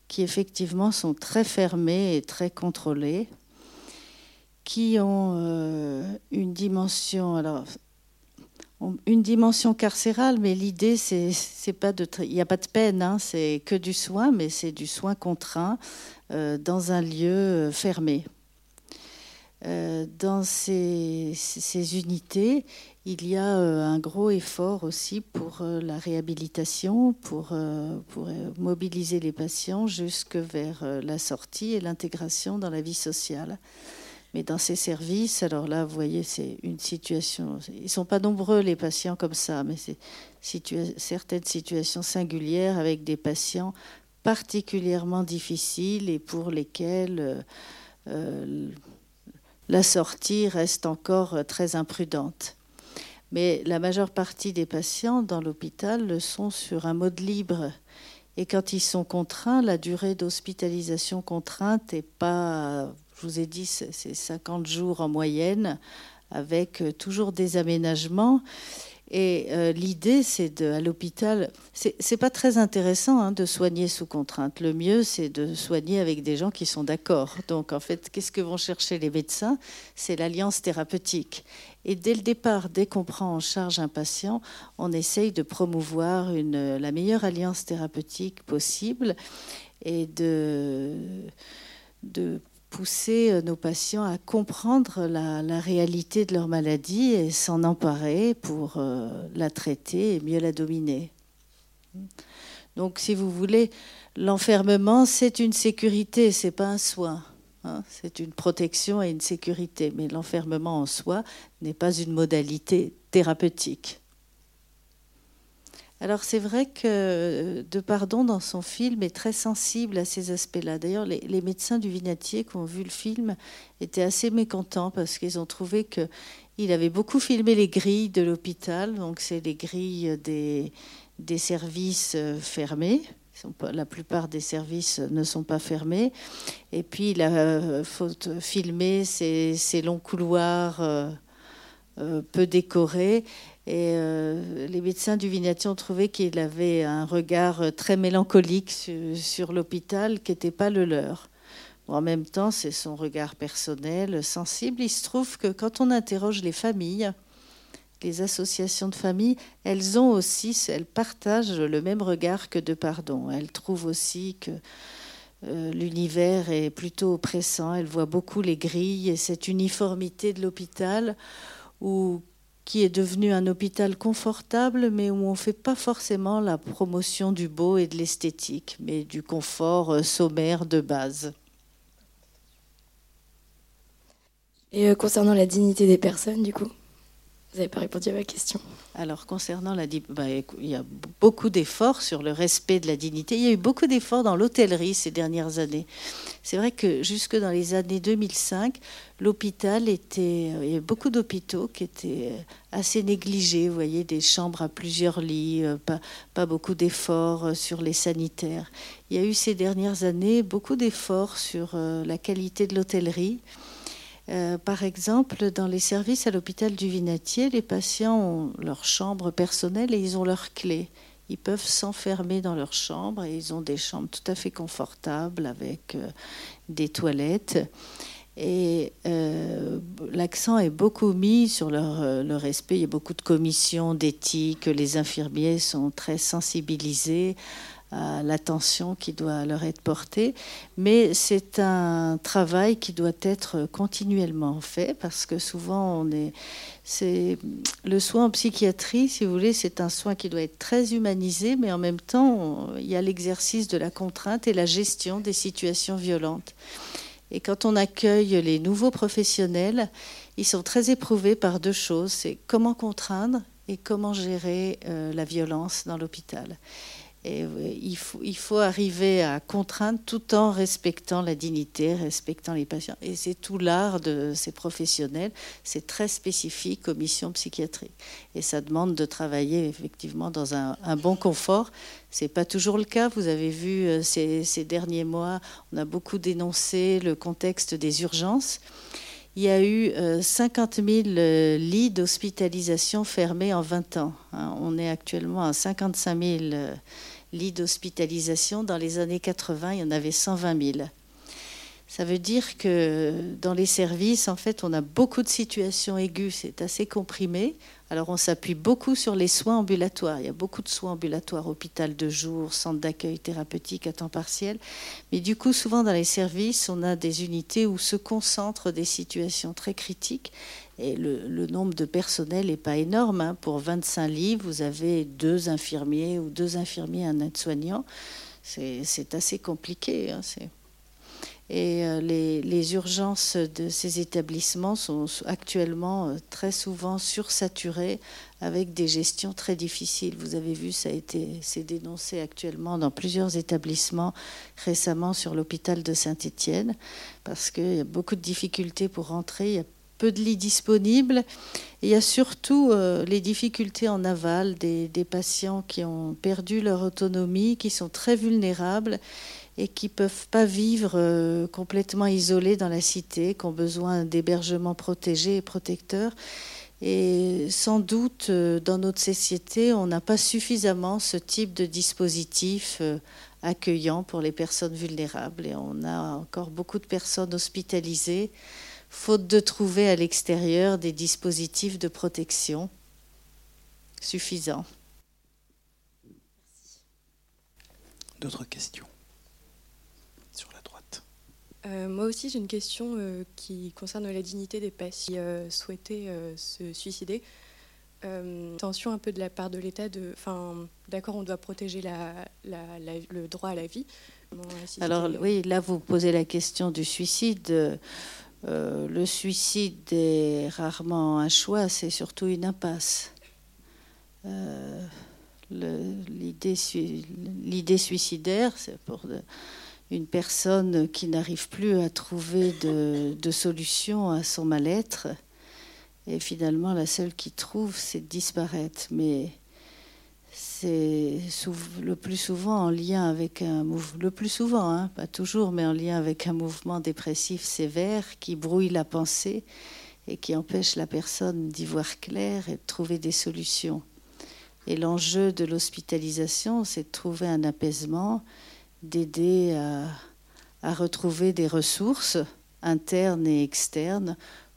qui effectivement sont très fermés et très contrôlés qui ont euh, une dimension, une dimension carcérale, mais l'idée, c'est, pas de, il n'y a pas de peine, hein, c'est que du soin, mais c'est du soin contraint euh, dans un lieu euh, fermé. dans ces, unités, il y a un gros effort aussi pour la réhabilitation, pour mobiliser les patients jusque vers la sortie et l'intégration dans la vie sociale. Mais dans ces services, alors là, vous voyez, c'est une situation. Ils ne sont pas nombreux, les patients comme ça, mais c'est certaines situations singulières avec des patients particulièrement difficiles et pour lesquels euh, euh, la sortie reste encore très imprudente. Mais la majeure partie des patients dans l'hôpital le sont sur un mode libre. Et quand ils sont contraints, la durée d'hospitalisation contrainte n'est pas vous ai dit, c'est 50 jours en moyenne, avec euh, toujours des aménagements. Et euh, l'idée, c'est à l'hôpital, c'est pas très intéressant hein, de soigner sous contrainte. Le mieux, c'est de soigner avec des gens qui sont d'accord. Donc, en fait, qu'est-ce que vont chercher les médecins? C'est l'alliance thérapeutique. Et dès le départ, dès qu'on prend en charge un patient, on essaye de promouvoir la meilleure alliance thérapeutique possible et de, de pousser euh, nos patients à comprendre la, réalité de leur maladie et s'en emparer pour euh, la traiter et mieux la dominer. Donc, si vous voulez, l'enfermement, c'est une sécurité, c'est pas un soin. Hein. c'est une protection et une sécurité. Mais l'enfermement en soi n'est pas une modalité thérapeutique. Alors c'est vrai que euh, De Pardon dans son film est très sensible à ces aspects-là. D'ailleurs, les, médecins du Vinatier qui ont vu le film étaient assez mécontents parce qu'ils ont trouvé qu'il avait beaucoup filmé les grilles de l'hôpital, donc c'est les grilles des, services euh, fermés. La plupart des services ne sont pas fermés. Et puis, il a euh, filmé ces longs couloirs peu décorés et euh, les médecins du Vignatier ont trouvé qu'il avait un regard euh, très mélancolique sur, l'hôpital qui n'était pas le leur. en même temps, c'est son regard personnel, sensible. Il se trouve que quand on interroge les familles, les associations de familles, elles ont aussi, elles partagent le même regard que de pardon. Elles trouvent aussi que euh, l'univers est plutôt oppressant. Elles voient beaucoup les grilles et cette uniformité de l'hôpital où qui est devenu un hôpital confortable, mais où on ne fait pas forcément la promotion du beau et de l'esthétique, mais du confort euh, sommaire de base. Et euh, concernant la dignité des personnes, du coup? Vous n'avez pas répondu à ma question. Alors, concernant la bah, il y a beaucoup d'efforts sur le respect de la dignité. Il y a eu beaucoup d'efforts dans l'hôtellerie ces dernières années. C'est vrai que jusque dans les années 2005, l'hôpital était. Il y avait beaucoup d'hôpitaux qui étaient assez négligés. Vous voyez, des chambres à plusieurs lits, euh, pas, beaucoup d'efforts euh, sur les sanitaires. Il y a eu ces dernières années beaucoup d'efforts sur euh, la qualité de l'hôtellerie. Euh, par exemple, dans les services à l'hôpital du Vinatier, les patients ont leur chambre personnelle et ils ont leurs clés. Ils peuvent s'enfermer dans leur chambre et ils ont des chambres tout à fait confortables avec euh, des toilettes. Et euh, l'accent est beaucoup mis sur leur, le respect. Il y a beaucoup de commissions d'éthique. Les infirmiers sont très sensibilisés l'attention qui doit leur être portée. Mais c'est un travail qui doit être continuellement fait parce que souvent c'est le soin en psychiatrie, si vous voulez, c'est un soin qui doit être très humanisé, mais en même temps il y a l'exercice de la contrainte et la gestion des situations violentes. Et quand on accueille les nouveaux professionnels, ils sont très éprouvés par deux choses c'est comment contraindre et comment gérer euh, la violence dans l'hôpital. Il, faut, arriver à contraindre tout en respectant la dignité, respectant les patients. Et c'est tout l'art de ces professionnels. C'est très spécifique aux missions psychiatriques. Et ça demande de travailler effectivement dans un, bon confort. Ce n'est pas toujours le cas. Vous avez vu euh, ces, ces, derniers mois, on a beaucoup dénoncé le contexte des urgences. Il y a eu 50 euh, 000 euh, lits d'hospitalisation fermés en 20 ans. Hein. On est actuellement à 55 000 lits d'hospitalisation. Dans les années 80, il y en avait 120 000. Ça veut dire que dans les services, en fait, on a beaucoup de situations aiguës, c'est assez comprimé. Alors on s'appuie beaucoup sur les soins ambulatoires. Il y a beaucoup de soins ambulatoires, hôpital de jour, centre d'accueil thérapeutique à temps partiel. Mais du coup, souvent dans les services, on a des unités où se concentrent des situations très critiques. Et le, nombre de personnel n'est pas énorme. Hein. Pour 25 lits, vous avez deux infirmiers ou deux infirmiers, un aide-soignant. C'est assez compliqué. Hein. Et euh, les, urgences de ces établissements sont actuellement euh, très souvent sursaturées avec des gestions très difficiles. Vous avez vu, ça a été, c'est dénoncé actuellement dans plusieurs établissements récemment sur l'hôpital de Saint-Étienne parce qu'il y a beaucoup de difficultés pour rentrer. Il y a peu de lits disponibles. il y a surtout euh, les difficultés en aval des, patients qui ont perdu leur autonomie, qui sont très vulnérables et qui ne peuvent pas vivre euh, complètement isolés dans la cité, qui ont besoin d'hébergements protégés et protecteurs. Et sans doute, euh, dans notre société, on n'a pas suffisamment ce type de dispositif accueillant pour les personnes vulnérables. Et on a encore beaucoup de personnes hospitalisées, faute de trouver à l'extérieur des dispositifs de protection suffisants. D'autres questions euh, moi aussi, j'ai une question euh, qui concerne la dignité des patients qui euh, souhaitaient se suicider. attention un peu de la part de l'État, de, enfin, d'accord, on doit protéger le droit à la vie. Alors oui, là vous posez la question du suicide. Le suicide est rarement un choix, c'est surtout une impasse. L'idée suicidaire, c'est pour une personne qui n'arrive plus à trouver de, solution à son mal-être. Et finalement, la seule qui trouve, c'est de disparaître. Mais c'est le plus souvent en lien avec un mouvement, le plus souvent, hein, pas toujours, mais en lien avec un mouvement dépressif sévère qui brouille la pensée et qui empêche la personne d'y voir clair et de trouver des solutions. Et l'enjeu de l'hospitalisation, c'est de trouver un apaisement d'aider à, retrouver des ressources internes et externes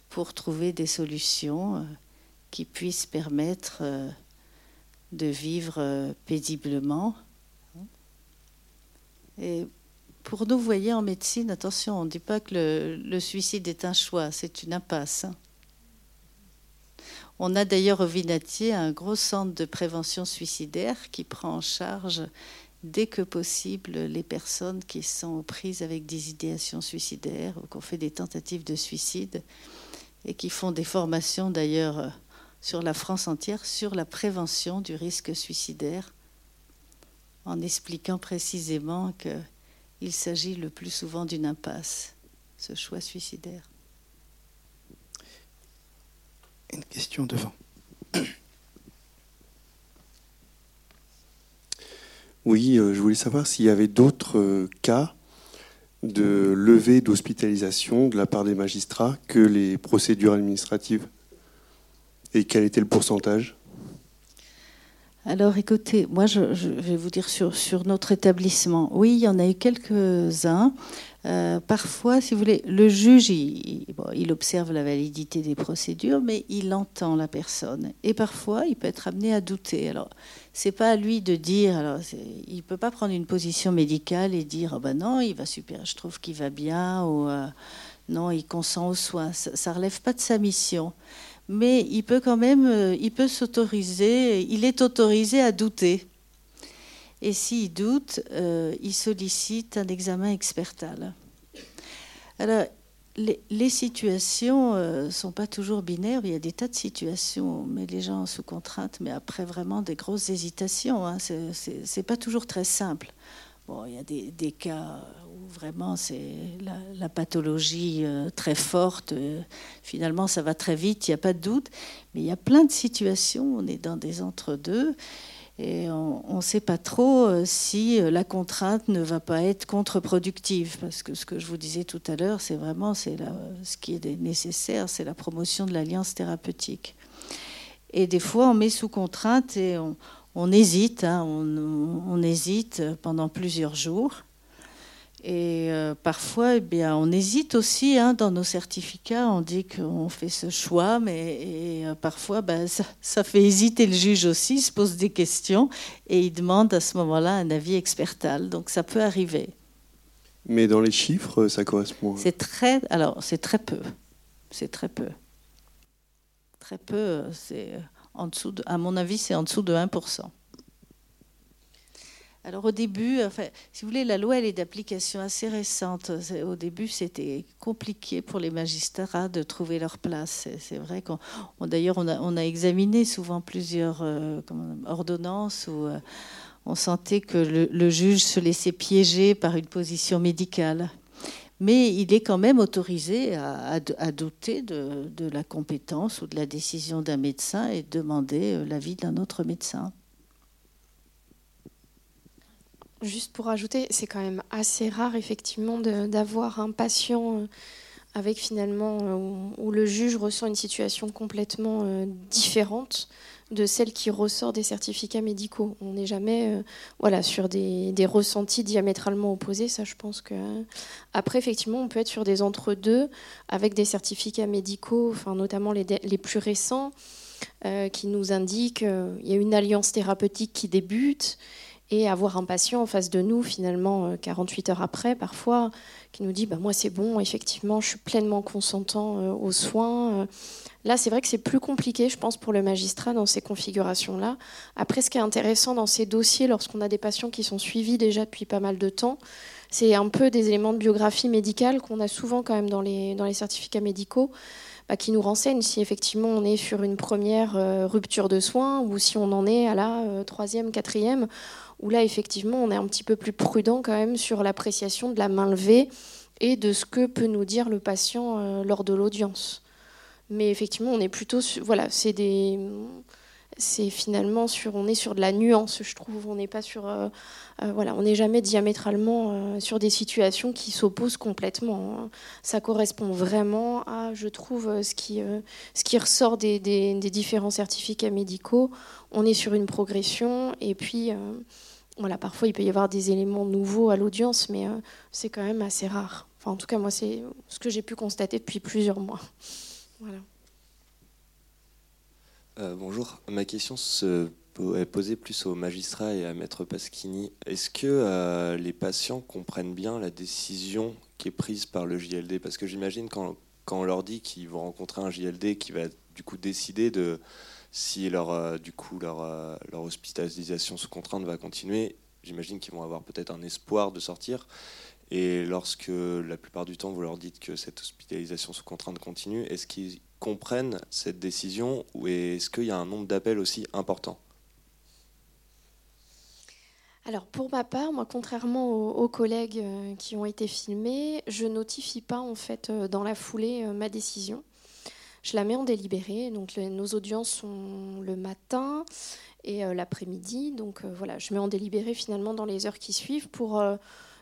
pour trouver des solutions euh, qui puissent permettre euh, de vivre euh, paisiblement. Et pour nous, vous voyez, en médecine, attention, on ne dit pas que le, suicide est un choix, c'est une impasse. On a d'ailleurs au Vinatier un gros centre de prévention suicidaire qui prend en charge dès que possible les personnes qui sont prises avec des idéations suicidaires ou qui ont fait des tentatives de suicide et qui font des formations d'ailleurs sur la France entière sur la prévention du risque suicidaire en expliquant précisément qu'il s'agit le plus souvent d'une impasse, ce choix suicidaire. Une question devant. Oui, euh, je voulais savoir s'il y avait d'autres euh, cas de levée d'hospitalisation de la part des magistrats que les procédures administratives quel était le pourcentage? Alors écoutez, moi je, vais vous dire sur, sur, notre établissement. Oui, il y en a eu quelques-uns. Euh, parfois, si vous voulez, le juge, il, observe la validité des procédures, mais il entend la personne. Et parfois, il peut être amené à douter. Alors, c'est pas à lui de dire. Alors, il peut pas prendre une position médicale et dire, oh ben non, il va super, je trouve qu'il va bien, ou euh, non, il consent aux soins. Ça, ne relève pas de sa mission mais il peut quand même, euh, il s'autoriser, il est autorisé à douter. Et s'il doute, euh, il sollicite un examen expertal. Alors, les, situations ne euh, sont pas toujours binaires. Il y a des tas de situations met les gens sous contrainte, mais après vraiment des grosses hésitations. Hein. Ce n'est pas toujours très simple. Bon, il y a des, cas où vraiment c'est la, pathologie euh, très forte. Euh, finalement, ça va très vite, il n'y a pas de doute. Mais il y a plein de situations, on est dans des entre-deux. Et on ne sait pas trop euh, si la contrainte ne va pas être contre-productive. Parce que ce que je vous disais tout à l'heure, c'est vraiment ce qui est nécessaire, c'est la promotion de l'alliance thérapeutique. Et des fois, on met sous contrainte et on, on hésite, hein, on, hésite pendant plusieurs jours. Et euh, parfois, eh bien, on hésite aussi hein, dans nos certificats. On dit qu'on fait ce choix, mais euh, parfois, ben, ça, fait hésiter le juge aussi. Il se pose des questions et il demande à ce moment-là un avis expertal. Donc, ça peut arriver. Mais dans les chiffres, ça correspond. C'est très, alors, c'est très peu. C'est très peu. Très peu. C'est en à mon avis, c'est en dessous de 1%. Alors au début, si vous voulez, la loi elle est d'application assez récente. Au début, c'était compliqué pour les magistrats de trouver leur place. C'est vrai qu'on, d'ailleurs, on a, on a, examiné souvent plusieurs euh, ordonnances où euh, on sentait que le, juge se laissait piéger par une position médicale mais il est quand même autorisé à, douter de, la compétence ou de la décision d'un médecin et demander euh, l'avis d'un autre médecin. Juste pour ajouter, c'est quand même assez rare effectivement d'avoir un patient euh, avec finalement euh, où le juge ressent une situation complètement différente de celle qui ressort des certificats médicaux. On n'est jamais euh, voilà, sur des, ressentis diamétralement opposés. Ça, je pense que. Après, effectivement, on peut être sur des entre-deux avec des certificats médicaux, enfin, notamment les, les plus récents, euh, qui nous indiquent qu'il y a une alliance thérapeutique qui débute et avoir un patient en face de nous, finalement, 48 euh, heures après, parfois, qui nous dit bah, Moi, c'est bon, effectivement, je suis pleinement consentant aux soins. Là, c'est vrai que c'est plus compliqué, je pense, pour le magistrat dans ces configurations-là. Après, ce qui est intéressant dans ces dossiers, lorsqu'on a des patients qui sont suivis déjà depuis pas mal de temps, c'est un peu des éléments de biographie médicale qu'on a souvent quand même dans les, certificats médicaux. Bah, qui nous renseignent si effectivement on est sur une première euh, rupture de soins ou si on en est à la euh, troisième, quatrième, où là effectivement on est un petit peu plus prudent quand même sur l'appréciation de la main levée et de ce que peut nous dire le patient euh, lors de l'audience. Mais effectivement, on est plutôt sur, voilà, c'est des c'est finalement sur on est sur de la nuance je trouve. On n'est pas sur euh, euh, voilà on n'est jamais diamétralement euh, sur des situations qui s'opposent complètement hein. ça correspond vraiment à je trouve ce qui ce qui ressort des, des, différents certificats médicaux. On est sur une progression et puis voilà parfois il peut y avoir des éléments nouveaux à l'audience mais c'est quand même assez rare. Enfin en tout cas moi c'est ce que j'ai pu constater depuis plusieurs mois Euh, bonjour, ma question se est posée plus au magistrat et à Maître Paschini. Est-ce que euh, les patients comprennent bien la décision qui est prise par le JLD Parce que j'imagine quand, quand on leur dit qu'ils vont rencontrer un JLD qui va du coup décider de si leur, du coup, leur, leur hospitalisation sous contrainte va continuer. J'imagine qu'ils vont avoir peut-être un espoir de sortir. Et lorsque la plupart du temps vous leur dites que cette hospitalisation sous contrainte continue, est-ce qu'ils comprennent cette décision ou est-ce qu'il y a un nombre d'appels aussi important? Alors pour ma part, moi, contrairement aux, collègues euh, qui ont été filmés, je notifie pas en fait euh, dans la foulée euh, ma décision. Je la mets en délibéré. Donc nos audiences sont le matin et l'après-midi. Donc voilà, je mets en délibéré finalement dans les heures qui suivent pour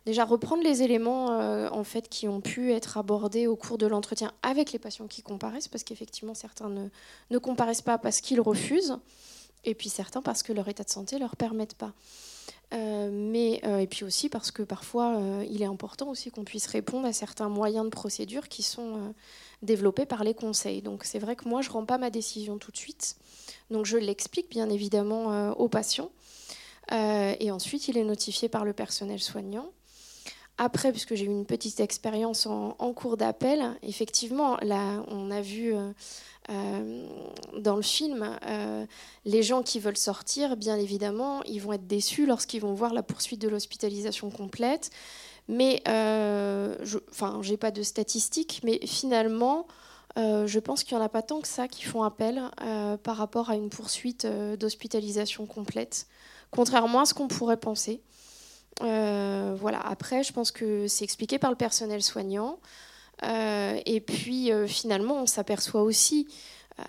déjà reprendre les éléments euh, en fait qui ont pu être abordés au cours de l'entretien avec les patients qui comparaissent, parce qu'effectivement certains ne, ne, comparaissent pas parce qu'ils refusent, et puis certains parce que leur état de santé ne leur permettent pas. Euh, mais, euh, et puis aussi parce que parfois il est important aussi qu'on puisse répondre à certains moyens de procédure qui sont développés par les conseils. Donc c'est vrai que moi je ne rends pas ma décision tout de suite. Donc je l'explique bien évidemment aux patients. et ensuite, il est notifié par le personnel soignant. Après, puisque j'ai eu une petite expérience en, cours d'appel, effectivement, là, on a vu euh, euh, dans le film euh, les gens qui veulent sortir, bien évidemment, ils vont être déçus lorsqu'ils vont voir la poursuite de l'hospitalisation complète. Mais, je, enfin, pas de statistiques, mais finalement, je pense qu'il n'y en a pas tant que ça qui font appel par rapport à une poursuite d'hospitalisation complète, contrairement à ce qu'on pourrait penser. Euh, voilà. Après, je pense que c'est expliqué par le personnel soignant. Euh, et puis, euh, finalement, on s'aperçoit aussi,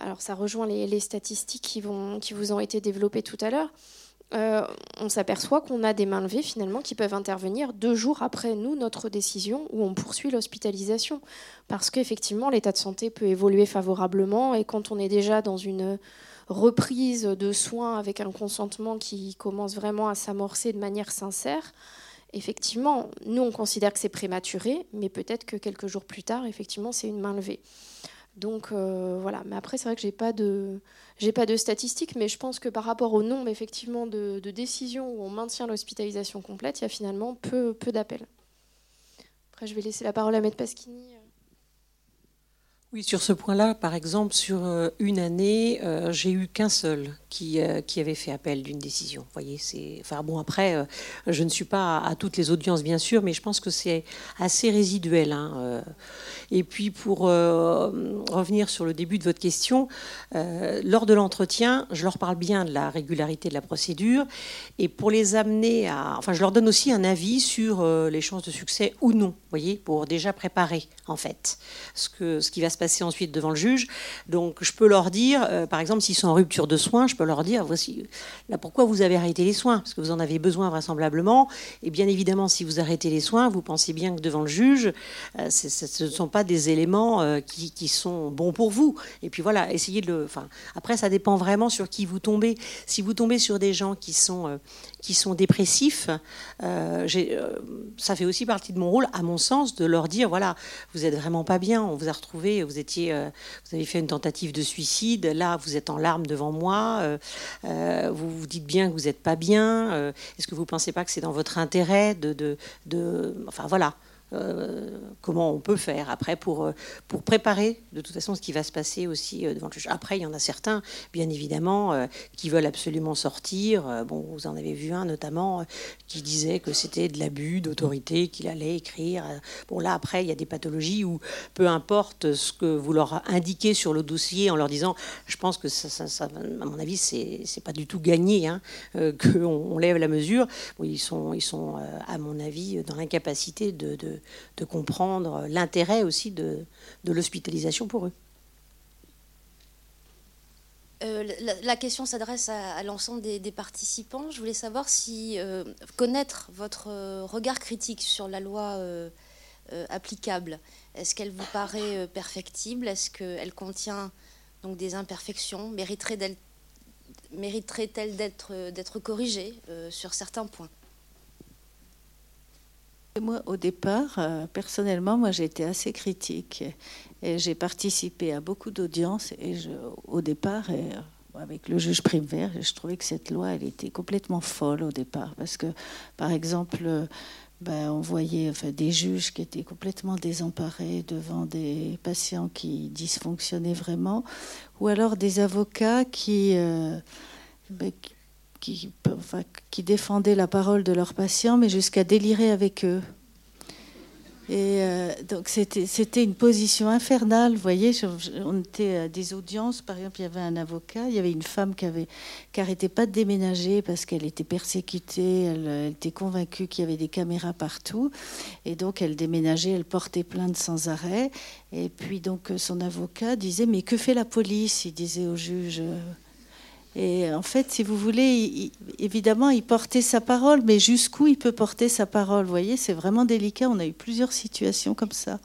alors ça rejoint les, statistiques qui, vont, qui vous ont été développées tout à l'heure, on s'aperçoit qu'on a des mains levées finalement qui peuvent intervenir deux jours après nous, notre décision, où on poursuit l'hospitalisation. Parce qu'effectivement, l'état de santé peut évoluer favorablement et quand on est déjà dans une reprise de soins avec un consentement qui commence vraiment à s'amorcer de manière sincère, effectivement, nous, on considère que c'est prématuré, mais peut-être que quelques jours plus tard, effectivement, c'est une main levée. Donc euh, voilà, mais après, c'est vrai que j'ai pas de pas de statistiques, mais je pense que par rapport au nombre effectivement de, décisions où on maintient l'hospitalisation complète, il y a finalement peu, d'appels. Après, je vais laisser la parole à Maître Pasquini. Oui, sur ce point-là, par exemple, sur euh, une année, euh, j'ai eu qu'un seul qui, euh, qui avait fait appel d'une décision. Vous voyez, c'est. Enfin bon, après, je ne suis pas à, toutes les audiences, bien sûr, mais je pense que c'est assez résiduel. Hein, Et puis, pour revenir sur le début de votre question, lors de l'entretien, je leur parle bien de la régularité de la procédure, et pour les amener à. Enfin, je leur donne aussi un avis sur les chances de succès ou non. Vous voyez, pour déjà préparer en fait ce que ce qui va se passer ensuite devant le juge. Donc je peux leur dire, euh, par exemple, s'ils sont en rupture de soins, je peux leur dire, voici là pourquoi vous avez arrêté les soins, parce que vous en avez besoin vraisemblablement. Et bien évidemment, si vous arrêtez les soins, vous pensez bien que devant le juge, euh, ce ne sont pas des éléments euh, qui, qui, sont bons pour vous. Et puis voilà, essayez de le. Enfin, après, ça dépend vraiment sur qui vous tombez. Si vous tombez sur des gens qui sont qui sont dépressifs, euh, ça fait aussi partie de mon rôle, à mon sens, de leur dire voilà, vous êtes vraiment pas bien, on vous a retrouvé, vous étiez, euh, vous avez fait une tentative de suicide, là vous êtes en larmes devant moi, euh, vous vous dites bien que vous n'êtes pas bien, est-ce que vous pensez pas que c'est dans votre intérêt de, de, de, enfin voilà. Euh, comment on peut faire après pour, euh, pour préparer de toute façon ce qui va se passer aussi euh, devant le juge. Après, il y en a certains, bien évidemment, qui veulent absolument sortir. Bon, vous en avez vu un notamment qui disait que c'était de l'abus d'autorité qu'il allait écrire. Bon, là, après, il y a des pathologies où peu importe ce que vous leur indiquez sur le dossier en leur disant, je pense que ça, à mon avis, c'est pas du tout gagné hein, qu'on on lève la mesure. Ils sont, ils sont à mon avis, dans l'incapacité de, comprendre l'intérêt aussi de, l'hospitalisation pour eux. Euh, la, question s'adresse à, l'ensemble des, participants. Je voulais savoir si euh, connaître votre regard critique sur la loi euh, applicable, est-ce qu'elle vous paraît perfectible? Est-ce qu'elle contient donc des imperfections? Mériterait-elle d'être corrigée sur certains points? Moi, au départ, euh, personnellement, moi, j'ai été assez critique et j'ai participé à beaucoup d'audiences. Et au départ, euh, avec le juge Primevert, je trouvais que cette loi, elle était complètement folle au départ, parce que, par exemple, ben, on voyait des juges qui étaient complètement désemparés devant des patients qui dysfonctionnaient vraiment, ou alors des avocats qui, euh, ben, qui, qui défendaient la parole de leurs patients, mais jusqu'à délirer avec eux. Et euh, donc c'était une position infernale, vous voyez. On était à des audiences, par exemple, il y avait un avocat, il y avait une femme qui qui pas de déménager parce qu'elle était persécutée, elle, était convaincue qu'il y avait des caméras partout, et donc elle déménageait, elle portait plainte sans arrêt. Et puis donc son avocat disait mais que fait la police? Il disait au juge. Et en fait, si vous voulez, évidemment, il portait sa parole, mais jusqu'où il peut porter sa parole Vous voyez, c'est vraiment délicat. On a eu plusieurs situations comme ça,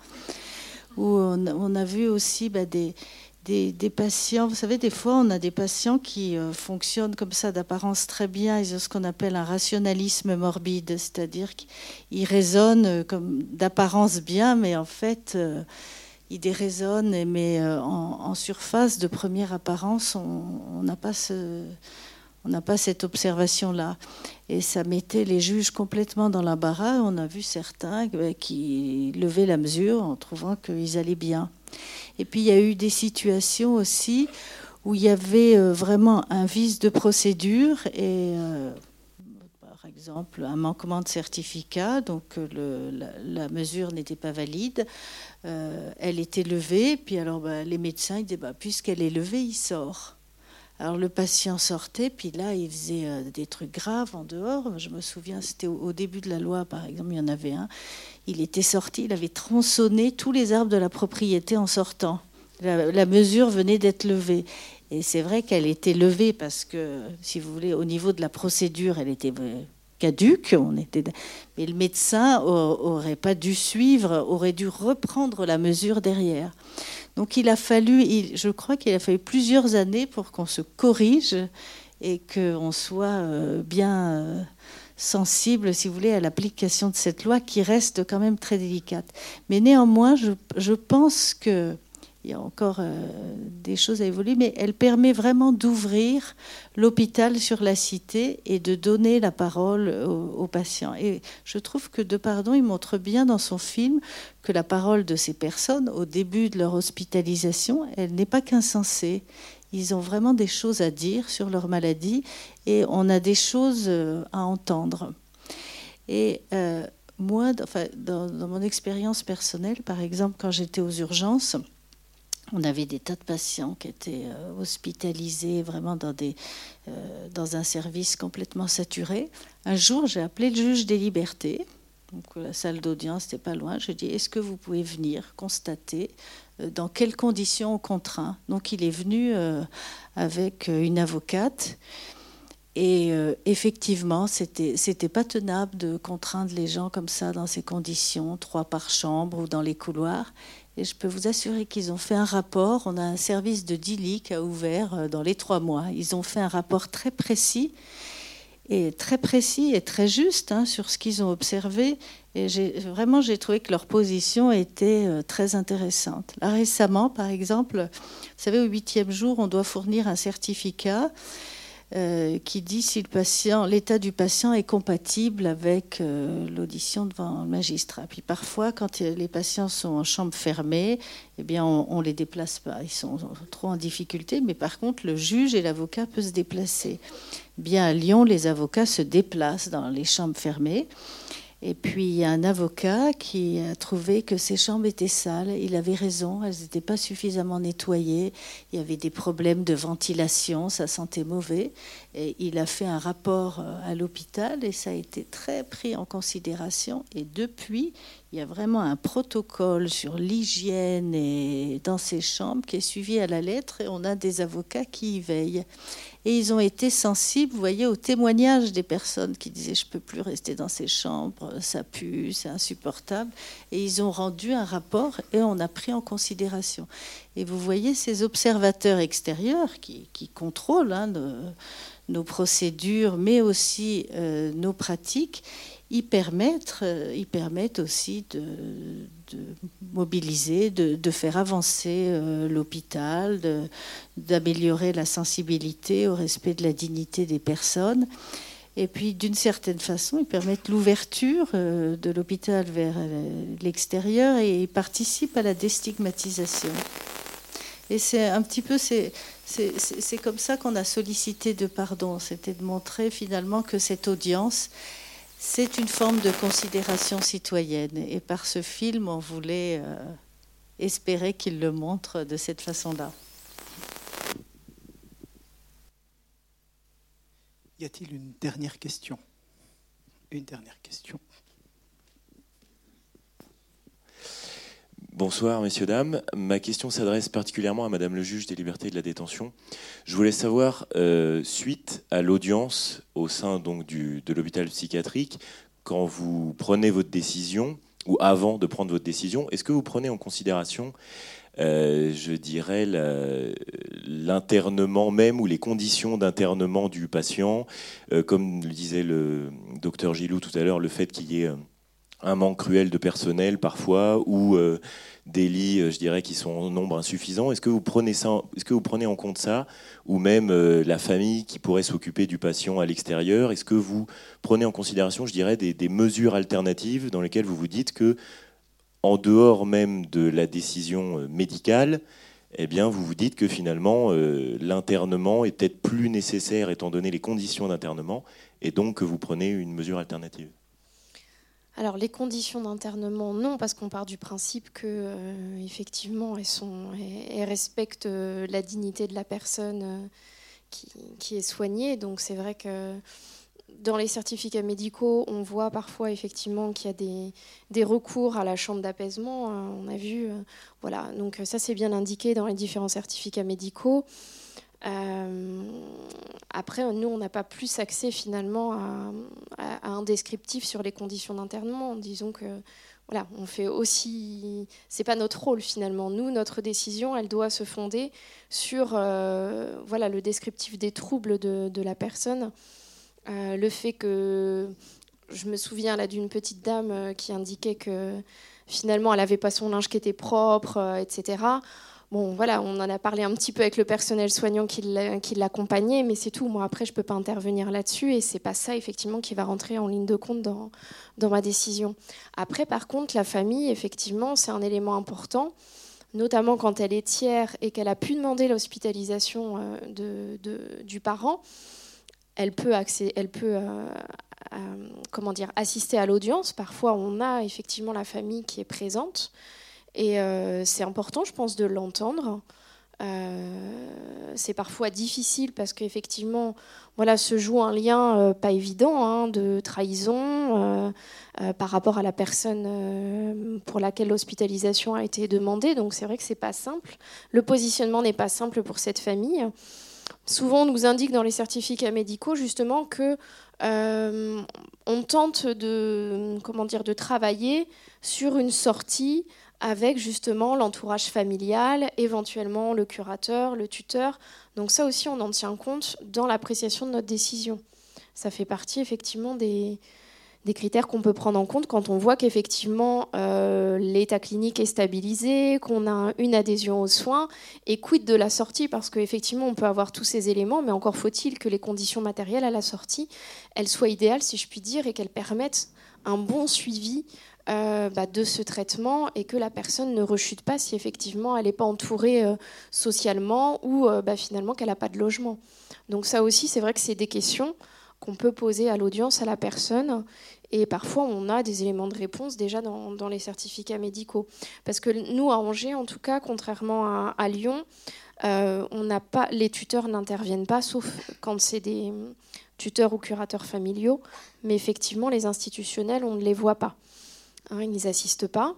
où on, a vu aussi bah, des, des, patients. Vous savez, des fois, on a des patients qui euh, fonctionnent comme ça, d'apparence très bien. Ils ont ce qu'on appelle un rationalisme morbide, c'est-à-dire qu'ils raisonnent euh, d'apparence bien, mais en fait... Euh, il déraisonne, mais euh, en, surface, de première apparence, on n'a pas cette observation-là. Et ça mettait les juges complètement dans l'embarras. On a vu certains euh, qui levaient la mesure en trouvant qu'ils allaient bien. Et puis il y a eu des situations aussi où il y avait euh, vraiment un vice de procédure et par exemple un manquement de certificat, donc la, mesure n'était pas valide. Euh, elle était levée, puis alors bah, les médecins ils disaient bah, puisqu'elle est levée, il sort. Alors le patient sortait, puis là il faisait euh, des trucs graves en dehors. Je me souviens, c'était au, début de la loi, par exemple, il y en avait un. Il était sorti, il avait tronçonné tous les arbres de la propriété en sortant. La, mesure venait d'être levée. Et c'est vrai qu'elle était levée parce que, si vous voulez, au niveau de la procédure, elle était caduque. On était, mais le médecin aurait pas dû suivre, aurait dû reprendre la mesure derrière. Donc il a fallu, je crois qu'il a fallu plusieurs années pour qu'on se corrige et qu'on soit euh, bien euh, sensible, si vous voulez, à l'application de cette loi qui reste quand même très délicate. Mais néanmoins, je, je pense que il y a encore euh, des choses à évoluer, mais elle permet vraiment d'ouvrir l'hôpital sur la cité et de donner la parole aux, patients. Et je trouve que Depardon, il montre bien dans son film que la parole de ces personnes, au début de leur hospitalisation, elle n'est pas qu'insensée. Ils ont vraiment des choses à dire sur leur maladie et on a des choses euh, à entendre. Et euh, moi, dans mon expérience personnelle, par exemple, quand j'étais aux urgences, on avait des tas de patients qui étaient euh, hospitalisés vraiment euh, dans un service complètement saturé. Un jour, j'ai appelé le juge des libertés. La salle d'audience n'était pas loin. Je dit Est-ce que vous pouvez venir constater euh, dans quelles conditions on contraint? Donc, il est venu avec une avocate. Et effectivement, c'était pas tenable de contraindre les gens comme ça dans ces conditions, trois par chambre ou dans les couloirs. Et je peux vous assurer qu'ils ont fait un rapport. On a un service de DILI qui a ouvert euh, dans les trois mois. Ils ont fait un rapport très précis et très précis et très juste hein, sur ce qu'ils ont observé. Et vraiment, j'ai trouvé que leur position était euh, très intéressante. Là, récemment, par exemple, vous savez, au huitième jour, on doit fournir un certificat euh, qui dit si l'état du patient est compatible avec euh, l'audition devant le magistrat. Puis parfois, quand les patients sont en chambre fermée, eh bien, on, ne les déplace pas. Ils sont trop en difficulté. Mais par contre, le juge et l'avocat peuvent se déplacer. Bien à Lyon, les avocats se déplacent dans les chambres fermées. Et puis il y a un avocat qui a trouvé que ces chambres étaient sales. Il avait raison, elles n'étaient pas suffisamment nettoyées. Il y avait des problèmes de ventilation, ça sentait mauvais. Et il a fait un rapport euh, à l'hôpital et ça a été très pris en considération. Et depuis, il y a vraiment un protocole sur l'hygiène dans ces chambres qui est suivi à la lettre et on a des avocats qui y veillent. Et ils ont été sensibles, vous voyez, aux témoignages des personnes qui disaient je peux plus rester dans ces chambres, ça pue, c'est insupportable. Et ils ont rendu un rapport et on a pris en considération. Et vous voyez ces observateurs extérieurs qui, contrôlent hein, nos, procédures, mais aussi euh, nos pratiques, ils permettent, euh, ils permettent aussi de, mobiliser, de, faire avancer euh, l'hôpital, d'améliorer la sensibilité au respect de la dignité des personnes. Et puis, d'une certaine façon, ils permettent l'ouverture de l'hôpital vers l'extérieur et ils participent à la déstigmatisation. Et c'est un petit peu, c'est comme ça qu'on a sollicité de pardon. C'était de montrer finalement que cette audience, c'est une forme de considération citoyenne. Et par ce film, on voulait euh, espérer qu'il le montre de cette façon-là. Y a-t-il une dernière question? Une dernière question. Bonsoir, messieurs, dames. Ma question s'adresse particulièrement à Madame le juge des libertés et de la détention. Je voulais savoir, euh, suite à l'audience au sein donc de l'hôpital psychiatrique, quand vous prenez votre décision, ou avant de prendre votre décision, est-ce que vous prenez en considération, euh, je dirais, l'internement même ou les conditions d'internement du patient, euh, comme le disait le docteur Gilou tout à l'heure, le fait qu'il y ait un manque cruel de personnel parfois, ou des lits, euh, je dirais, qui sont en nombre insuffisant. Est-ce que vous prenez ça, est-ce que vous prenez en compte ça, ou même euh, la famille qui pourrait s'occuper du patient à l'extérieur Est-ce que vous prenez en considération, je dirais, des, mesures alternatives dans lesquelles vous vous dites que, en dehors même de la décision euh, médicale, eh bien, vous vous dites que finalement, l'internement est peut-être plus nécessaire étant donné les conditions d'internement, et donc que vous prenez une mesure alternative? Alors les conditions d'internement, non, parce qu'on part du principe que euh, effectivement elles, respectent euh, la dignité de la personne euh, qui, est soignée. Donc c'est vrai que dans les certificats médicaux, on voit parfois effectivement qu'il y a des, recours à la chambre d'apaisement. on a vu, voilà. Donc ça c'est bien indiqué dans les différents certificats médicaux. Euh, après, nous, on n'a pas plus accès finalement à, un descriptif sur les conditions d'internement. Disons que voilà, on fait aussi. C'est pas notre rôle finalement. Nous, notre décision, elle doit se fonder sur euh, voilà le descriptif des troubles de, la personne, euh, le fait que je me souviens là d'une petite dame qui indiquait que finalement elle n'avait pas son linge qui était propre, etc. Bon, voilà, on en a parlé un petit peu avec le personnel soignant qui l'accompagnait, mais c'est tout. Moi, après, je ne peux pas intervenir là-dessus et c'est pas ça, effectivement, qui va rentrer en ligne de compte dans, ma décision. Après, par contre, la famille, effectivement, c'est un élément important, notamment quand elle est tiers et qu'elle a pu demander l'hospitalisation euh, du parent. Elle peut, elle peut euh, euh, comment dire, assister à l'audience. Parfois, on a effectivement la famille qui est présente. Et euh, c'est important, je pense, de l'entendre. Euh, c'est parfois difficile parce qu'effectivement, voilà, se joue un lien euh, pas évident hein, de trahison par rapport à la personne pour laquelle l'hospitalisation a été demandée. Donc c'est vrai que c'est pas simple. Le positionnement n'est pas simple pour cette famille. Souvent, on nous indique dans les certificats médicaux justement que on tente de comment dire de travailler sur une sortie avec justement l'entourage familial, éventuellement le curateur, le tuteur. Donc ça aussi, on en tient compte dans l'appréciation de notre décision. Ça fait partie effectivement des, critères qu'on peut prendre en compte quand on voit qu'effectivement euh, l'état clinique est stabilisé, qu'on a une adhésion aux soins, et quid de la sortie, parce qu'effectivement on peut avoir tous ces éléments, mais encore faut-il que les conditions matérielles à la sortie, elles soient idéales, si je puis dire, et qu'elles permettent un bon suivi euh, bah, de ce traitement et que la personne ne rechute pas si effectivement elle n'est pas entourée euh, socialement ou euh, bah, finalement qu'elle n'a pas de logement. Donc ça aussi, c'est vrai que c'est des questions qu'on peut poser à l'audience, à la personne. Et parfois, on a des éléments de réponse déjà dans, les certificats médicaux. Parce que nous, à Angers, en tout cas, contrairement à, à Lyon, on pas, les tuteurs n'interviennent pas, sauf quand c'est des tuteurs ou curateurs familiaux. Mais effectivement, les institutionnels, on ne les voit pas. Hein, ils n'y assistent pas.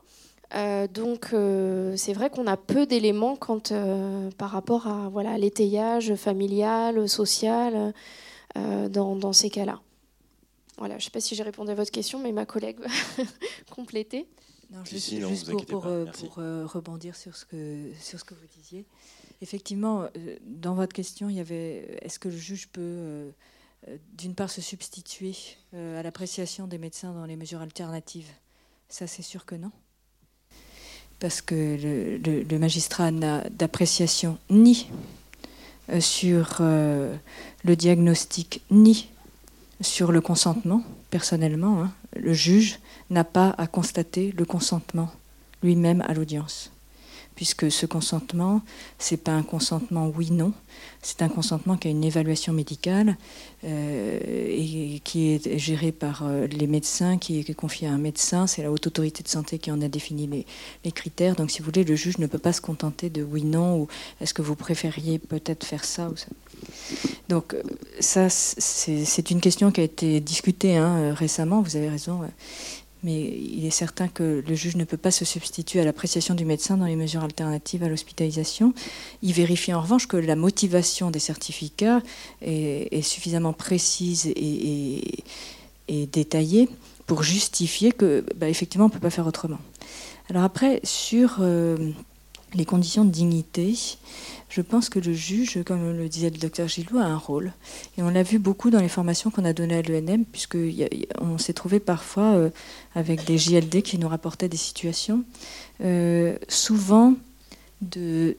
Euh, donc euh, c'est vrai qu'on a peu d'éléments quand, euh, par rapport à voilà, l'étayage familial, social, dans, ces cas-là. Voilà, je ne sais pas si j'ai répondu à votre question, mais ma collègue va compléter. Non, juste, pour, rebondir sur ce, que, sur ce que vous disiez. Effectivement, dans votre question, il y avait est-ce que le juge peut, d'une part, se substituer à l'appréciation des médecins dans les mesures alternatives? Ça, c'est sûr que non. Parce que le, magistrat n'a d'appréciation ni euh, sur euh, le diagnostic, ni sur le consentement, personnellement, hein, le juge n'a pas à constater le consentement lui-même à l'audience puisque ce consentement, ce n'est pas un consentement oui-non, c'est un consentement qui a une évaluation médicale euh, et qui est géré par euh, les médecins, qui est confié à un médecin. C'est la haute autorité de santé qui en a défini les, critères. Donc, si vous voulez, le juge ne peut pas se contenter de oui-non ou est-ce que vous préfériez peut-être faire ça ou ça. Donc, euh, ça, c'est une question qui a été discutée hein, récemment, vous avez raison mais il est certain que le juge ne peut pas se substituer à l'appréciation du médecin dans les mesures alternatives à l'hospitalisation. Il vérifie en revanche que la motivation des certificats est, suffisamment précise et, détaillée pour justifier que, bah, effectivement, on ne peut pas faire autrement. Alors après, sur euh, les conditions de dignité, je pense que le juge, comme le disait le docteur Gillot, a un rôle. Et on l'a vu beaucoup dans les formations qu'on a données à l'ENM, puisqu'on s'est trouvé parfois euh, avec des JLD qui nous rapportaient des situations, euh, souvent de,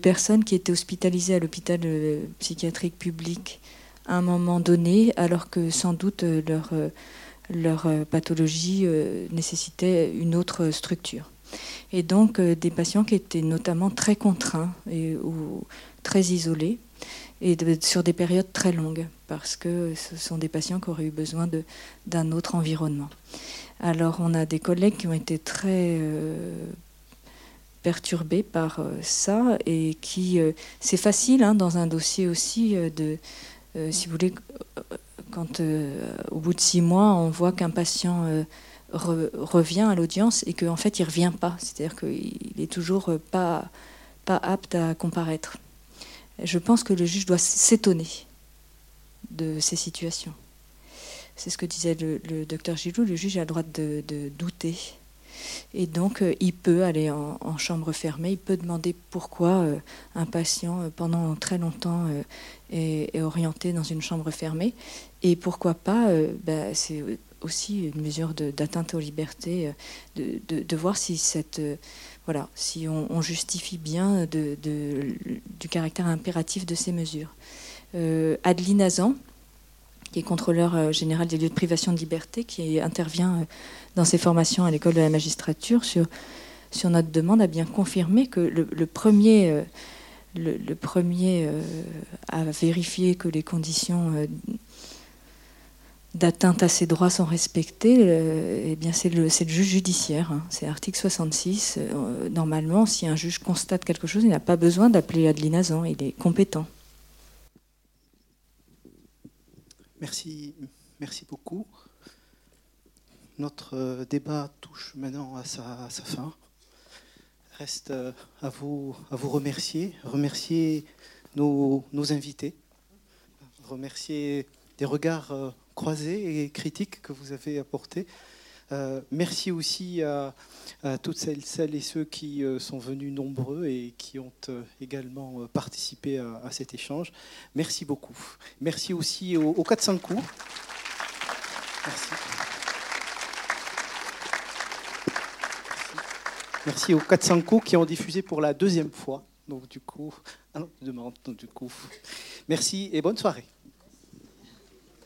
personnes qui étaient hospitalisées à l'hôpital euh, psychiatrique public à un moment donné, alors que sans doute leur pathologie nécessitait une autre structure et donc euh, des patients qui étaient notamment très contraints ou très isolés et sur des périodes très longues parce que ce sont des patients qui auraient eu besoin d'un autre environnement. Alors on a des collègues qui ont été très euh, perturbés par euh, ça et qui c'est facile hein, dans un dossier aussi de si vous voulez quand au bout de six mois on voit qu'un patient revient à l'audience et qu'en fait il revient pas, c'est-à-dire qu'il est toujours pas, pas apte à comparaître. Je pense que le juge doit s'étonner de ces situations. C'est ce que disait le, docteur Gilou, le juge a le droit de, douter. Et donc, euh, il peut aller en, chambre fermée, il peut demander pourquoi euh, un patient, euh, pendant très longtemps, est, orienté dans une chambre fermée. Et pourquoi pas, bah, aussi une mesure d'atteinte aux libertés, euh, de, voir si cette euh, voilà, si on, justifie bien du caractère impératif de ces mesures. Euh, Adeline Azan, qui est contrôleur euh, général des lieux de privation de liberté, qui intervient dans ses formations à l'école de la magistrature sur, notre demande, a bien confirmé que le, premier, le, premier à vérifier que les conditions d'atteinte à ses droits sont respectés, euh, eh bien c'est le, juge judiciaire. Hein. C'est l'article 66. Euh, normalement, si un juge constate quelque chose, il n'a pas besoin d'appeler Adeline Azan, il est compétent. Merci, merci beaucoup. Notre euh, débat touche maintenant à sa, fin. Reste à vous, remercier, remercier nos invités, remercier des regards croisés et critiques que vous avez apportés. Euh, merci aussi à, toutes celles, celles, et ceux qui euh, sont venus nombreux et qui ont euh, également participé à, cet échange. Merci beaucoup. Merci aussi aux, aux 400 coups. Merci. Merci aux 400 coups qui ont diffusé pour la deuxième fois. Donc du coup, ah demande, donc, du coup, merci et bonne soirée.